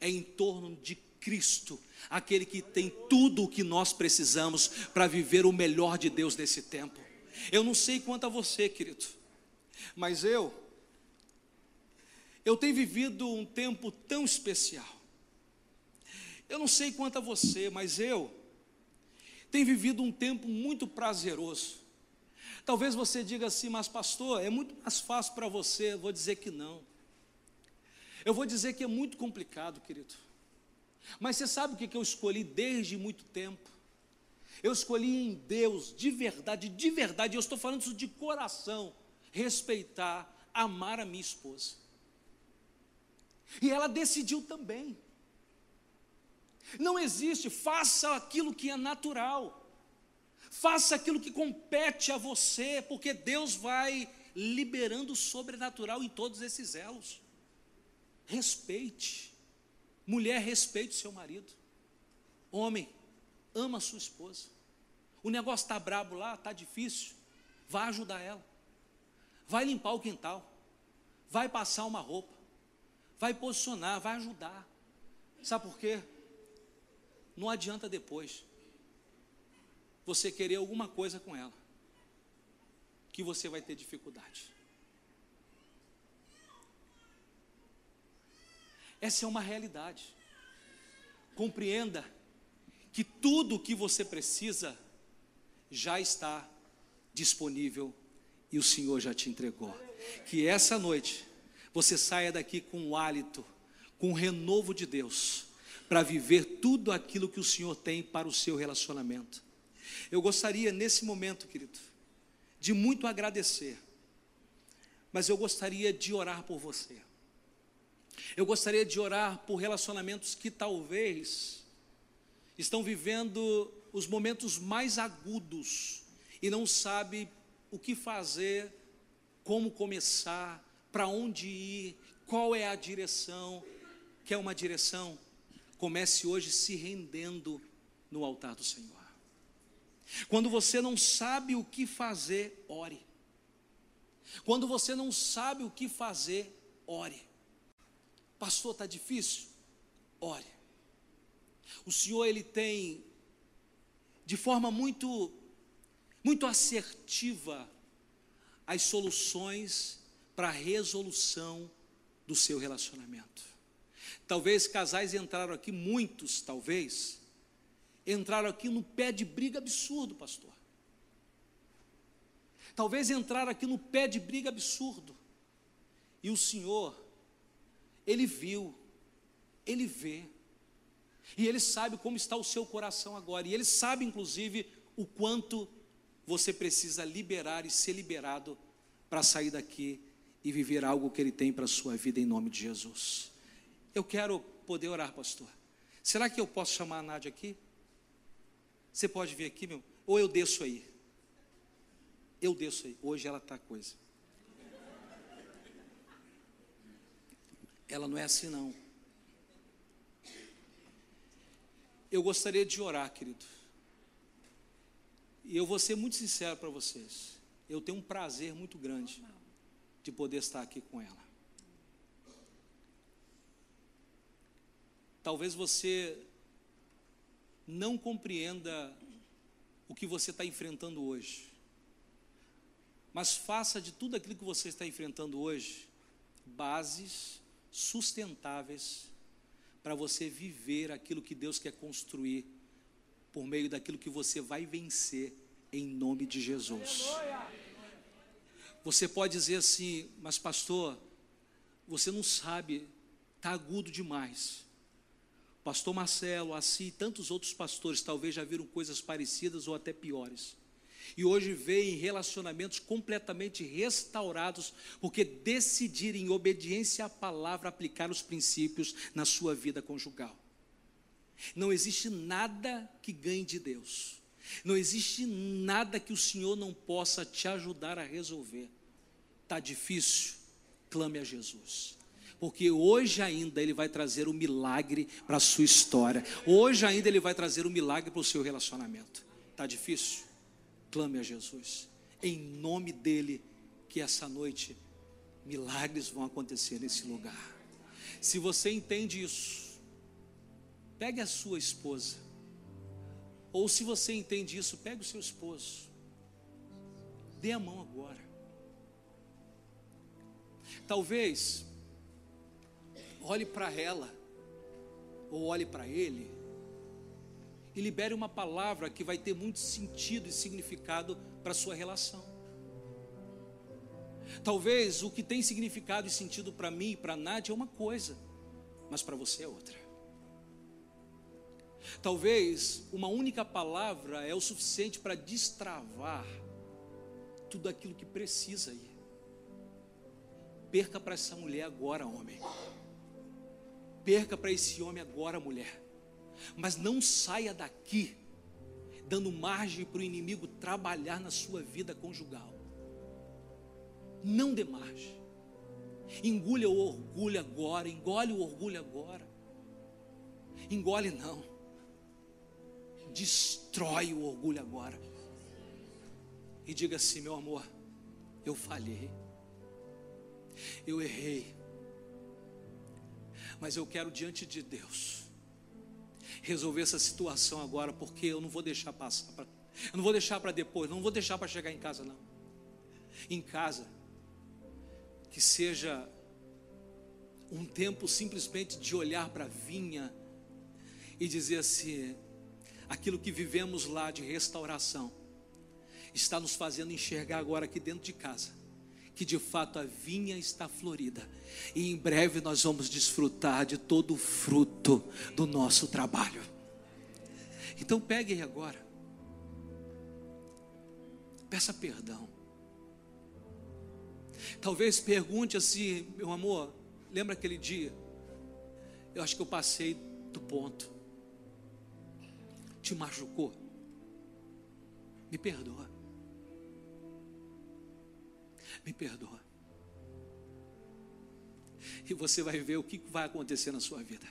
é em torno de Cristo, aquele que tem tudo o que nós precisamos para viver o melhor de Deus nesse tempo. Eu não sei quanto a você, querido, mas eu, eu tenho vivido um tempo tão especial. Eu não sei quanto a você, mas eu tenho vivido um tempo muito prazeroso. Talvez você diga assim, mas pastor, é muito mais fácil para você. Eu vou dizer que não. Eu vou dizer que é muito complicado, querido. Mas você sabe o que eu escolhi desde muito tempo? Eu escolhi em Deus, de verdade, de verdade, eu estou falando isso de coração, respeitar, amar a minha esposa. E ela decidiu também. Não existe, faça aquilo que é natural. Faça aquilo que compete a você, porque Deus vai liberando o sobrenatural em todos esses elos. Respeite. Mulher, respeite seu marido. Homem, ama sua esposa. O negócio está brabo lá, está difícil. Vai ajudar ela. Vai limpar o quintal. Vai passar uma roupa. Vai posicionar, vai ajudar. Sabe por quê? Não adianta depois você querer alguma coisa com ela, que você vai ter dificuldade. Essa é uma realidade. Compreenda que tudo o que você precisa já está disponível e o Senhor já te entregou. Que essa noite você saia daqui com o hálito, com o renovo de Deus, para viver tudo aquilo que o Senhor tem para o seu relacionamento. Eu gostaria nesse momento, querido, de muito agradecer, mas eu gostaria de orar por você. Eu gostaria de orar por relacionamentos que talvez estão vivendo os momentos mais agudos e não sabe o que fazer como começar, para onde ir, qual é a direção. Quer uma direção? Comece hoje se rendendo no altar do Senhor. Quando você não sabe o que fazer, ore. Quando você não sabe o que fazer, ore. Pastor, está difícil? Ore. O Senhor, Ele tem, de forma muito, muito assertiva, as soluções para a resolução do seu relacionamento. Talvez casais entraram aqui, muitos talvez, entraram aqui no pé de briga absurdo, pastor. Talvez entraram aqui no pé de briga absurdo. E o Senhor, Ele viu, Ele vê, e Ele sabe como está o seu coração agora, e Ele sabe, inclusive, o quanto você precisa liberar e ser liberado para sair daqui e viver algo que Ele tem para a sua vida em nome de Jesus. Eu quero poder orar, pastor. Será que eu posso chamar a Nádia aqui? Você pode vir aqui, meu? Ou eu desço aí? Eu desço aí. Hoje ela está coisa. Ela não é assim, não. Eu gostaria de orar, querido. E eu vou ser muito sincero para vocês. Eu tenho um prazer muito grande de poder estar aqui com ela. Talvez você não compreenda o que você está enfrentando hoje, mas faça de tudo aquilo que você está enfrentando hoje bases sustentáveis para você viver aquilo que Deus quer construir por meio daquilo que você vai vencer em nome de Jesus. Você pode dizer assim, mas pastor, você não sabe, está agudo demais. Pastor Marcelo, assim, tantos outros pastores talvez já viram coisas parecidas ou até piores. E hoje veem relacionamentos completamente restaurados, porque decidiram, em obediência à palavra, aplicar os princípios na sua vida conjugal. Não existe nada que ganhe de Deus, não existe nada que o Senhor não possa te ajudar a resolver. Está difícil? Clame a Jesus porque hoje ainda Ele vai trazer o um milagre para a sua história, hoje ainda Ele vai trazer o um milagre para o seu relacionamento. Está difícil? Clame a Jesus, em nome dEle, que essa noite milagres vão acontecer nesse lugar. Se você entende isso, pegue a sua esposa, ou se você entende isso, pegue o seu esposo, dê a mão agora. Talvez olhe para ela, ou olhe para ele, e libere uma palavra que vai ter muito sentido e significado para a sua relação. Talvez o que tem significado e sentido para mim e para Nádia é uma coisa, mas para você é outra. Talvez uma única palavra é o suficiente para destravar tudo aquilo que precisa ir. Perca para essa mulher agora, homem. Perca para esse homem agora, mulher. Mas não saia daqui dando margem para o inimigo trabalhar na sua vida conjugal. Não dê margem. Engulha o orgulho agora, engole o orgulho agora. Engole não. Destrói o orgulho agora. E diga assim, meu amor, eu falhei. Eu errei mas eu quero diante de Deus resolver essa situação agora, porque eu não vou deixar passar, pra, eu não vou deixar para depois, não vou deixar para chegar em casa não. Em casa, que seja um tempo simplesmente de olhar para a vinha e dizer assim: aquilo que vivemos lá de restauração está nos fazendo enxergar agora aqui dentro de casa que de fato a vinha está florida e em breve nós vamos desfrutar de todo o fruto do nosso trabalho. Então pegue agora, peça perdão. Talvez pergunte assim, meu amor, lembra aquele dia? Eu acho que eu passei do ponto. Te machucou? Me perdoa. Me perdoa. E você vai ver o que vai acontecer na sua vida.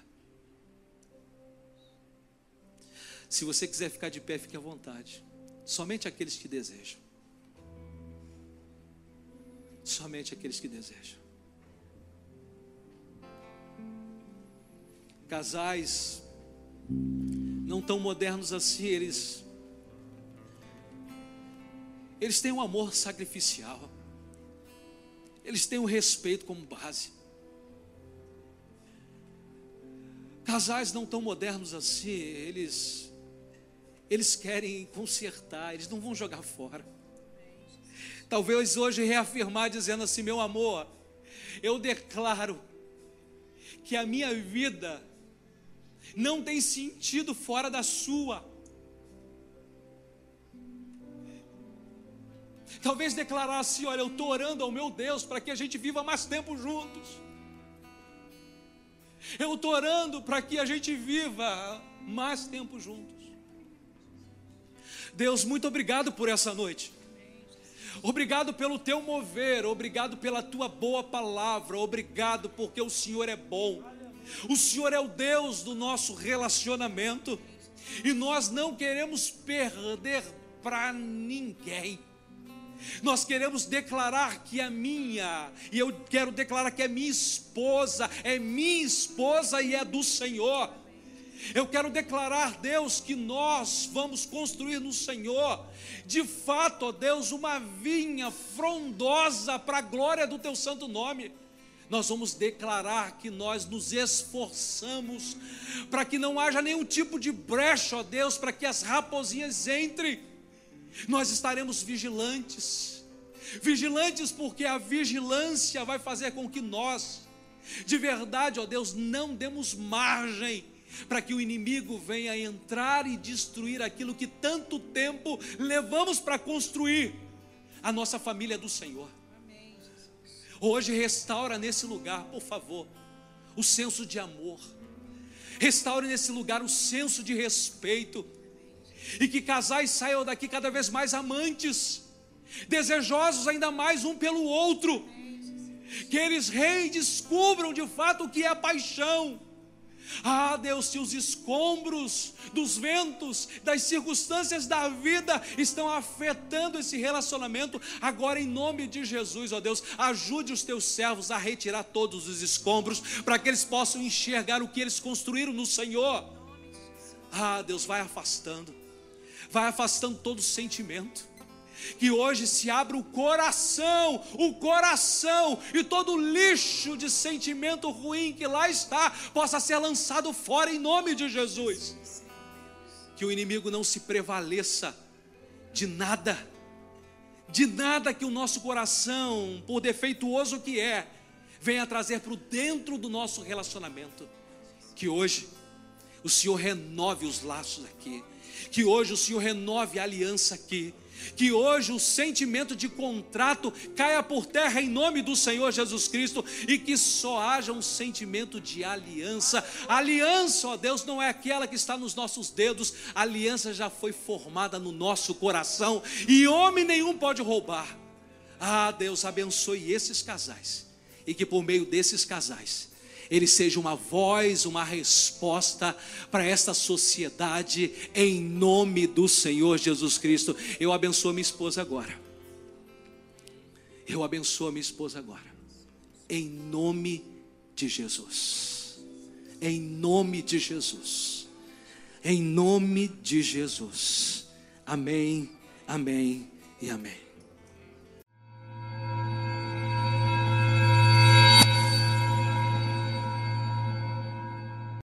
Se você quiser ficar de pé, fique à vontade. Somente aqueles que desejam. Somente aqueles que desejam. Casais não tão modernos assim, eles eles têm um amor sacrificial. Eles têm o respeito como base. Casais não tão modernos assim, eles eles querem consertar, eles não vão jogar fora. Talvez hoje reafirmar dizendo assim, meu amor, eu declaro que a minha vida não tem sentido fora da sua. Talvez declarar assim: olha, eu estou orando ao meu Deus para que a gente viva mais tempo juntos. Eu estou orando para que a gente viva mais tempo juntos. Deus, muito obrigado por essa noite. Obrigado pelo teu mover, obrigado pela tua boa palavra, obrigado porque o Senhor é bom. O Senhor é o Deus do nosso relacionamento e nós não queremos perder para ninguém. Nós queremos declarar que a minha, e eu quero declarar que é minha esposa, é minha esposa e é do Senhor. Eu quero declarar, Deus, que nós vamos construir no Senhor, de fato, ó Deus, uma vinha frondosa para a glória do Teu santo nome. Nós vamos declarar que nós nos esforçamos para que não haja nenhum tipo de brecha, ó Deus, para que as raposinhas entrem. Nós estaremos vigilantes, vigilantes porque a vigilância vai fazer com que nós, de verdade, ó Deus, não demos margem para que o inimigo venha entrar e destruir aquilo que tanto tempo levamos para construir a nossa família do Senhor. Hoje restaura nesse lugar, por favor, o senso de amor. Restaure nesse lugar o senso de respeito. E que casais saiam daqui cada vez mais amantes, desejosos ainda mais um pelo outro. Que eles redescubram de fato o que é paixão ah, Deus, se os escombros dos ventos, das circunstâncias da vida estão afetando esse relacionamento, agora em nome de Jesus, ó Deus, ajude os teus servos a retirar todos os escombros, para que eles possam enxergar o que eles construíram no Senhor. Ah, Deus, vai afastando, vai afastando todo sentimento que hoje se abra o coração, o coração, e todo lixo de sentimento ruim que lá está, possa ser lançado fora em nome de Jesus. Que o inimigo não se prevaleça de nada, de nada que o nosso coração, por defeituoso que é, venha trazer para o dentro do nosso relacionamento. Que hoje o Senhor renove os laços aqui, que hoje o Senhor renove a aliança aqui que hoje o sentimento de contrato caia por terra em nome do Senhor Jesus Cristo e que só haja um sentimento de aliança. aliança, ó Deus, não é aquela que está nos nossos dedos, a aliança já foi formada no nosso coração e homem nenhum pode roubar. Ah, Deus, abençoe esses casais e que por meio desses casais ele seja uma voz, uma resposta para esta sociedade, em nome do Senhor Jesus Cristo. Eu abençoo minha esposa agora. Eu abençoo minha esposa agora, em nome de Jesus. Em nome de Jesus. Em nome de Jesus. Amém, amém e amém.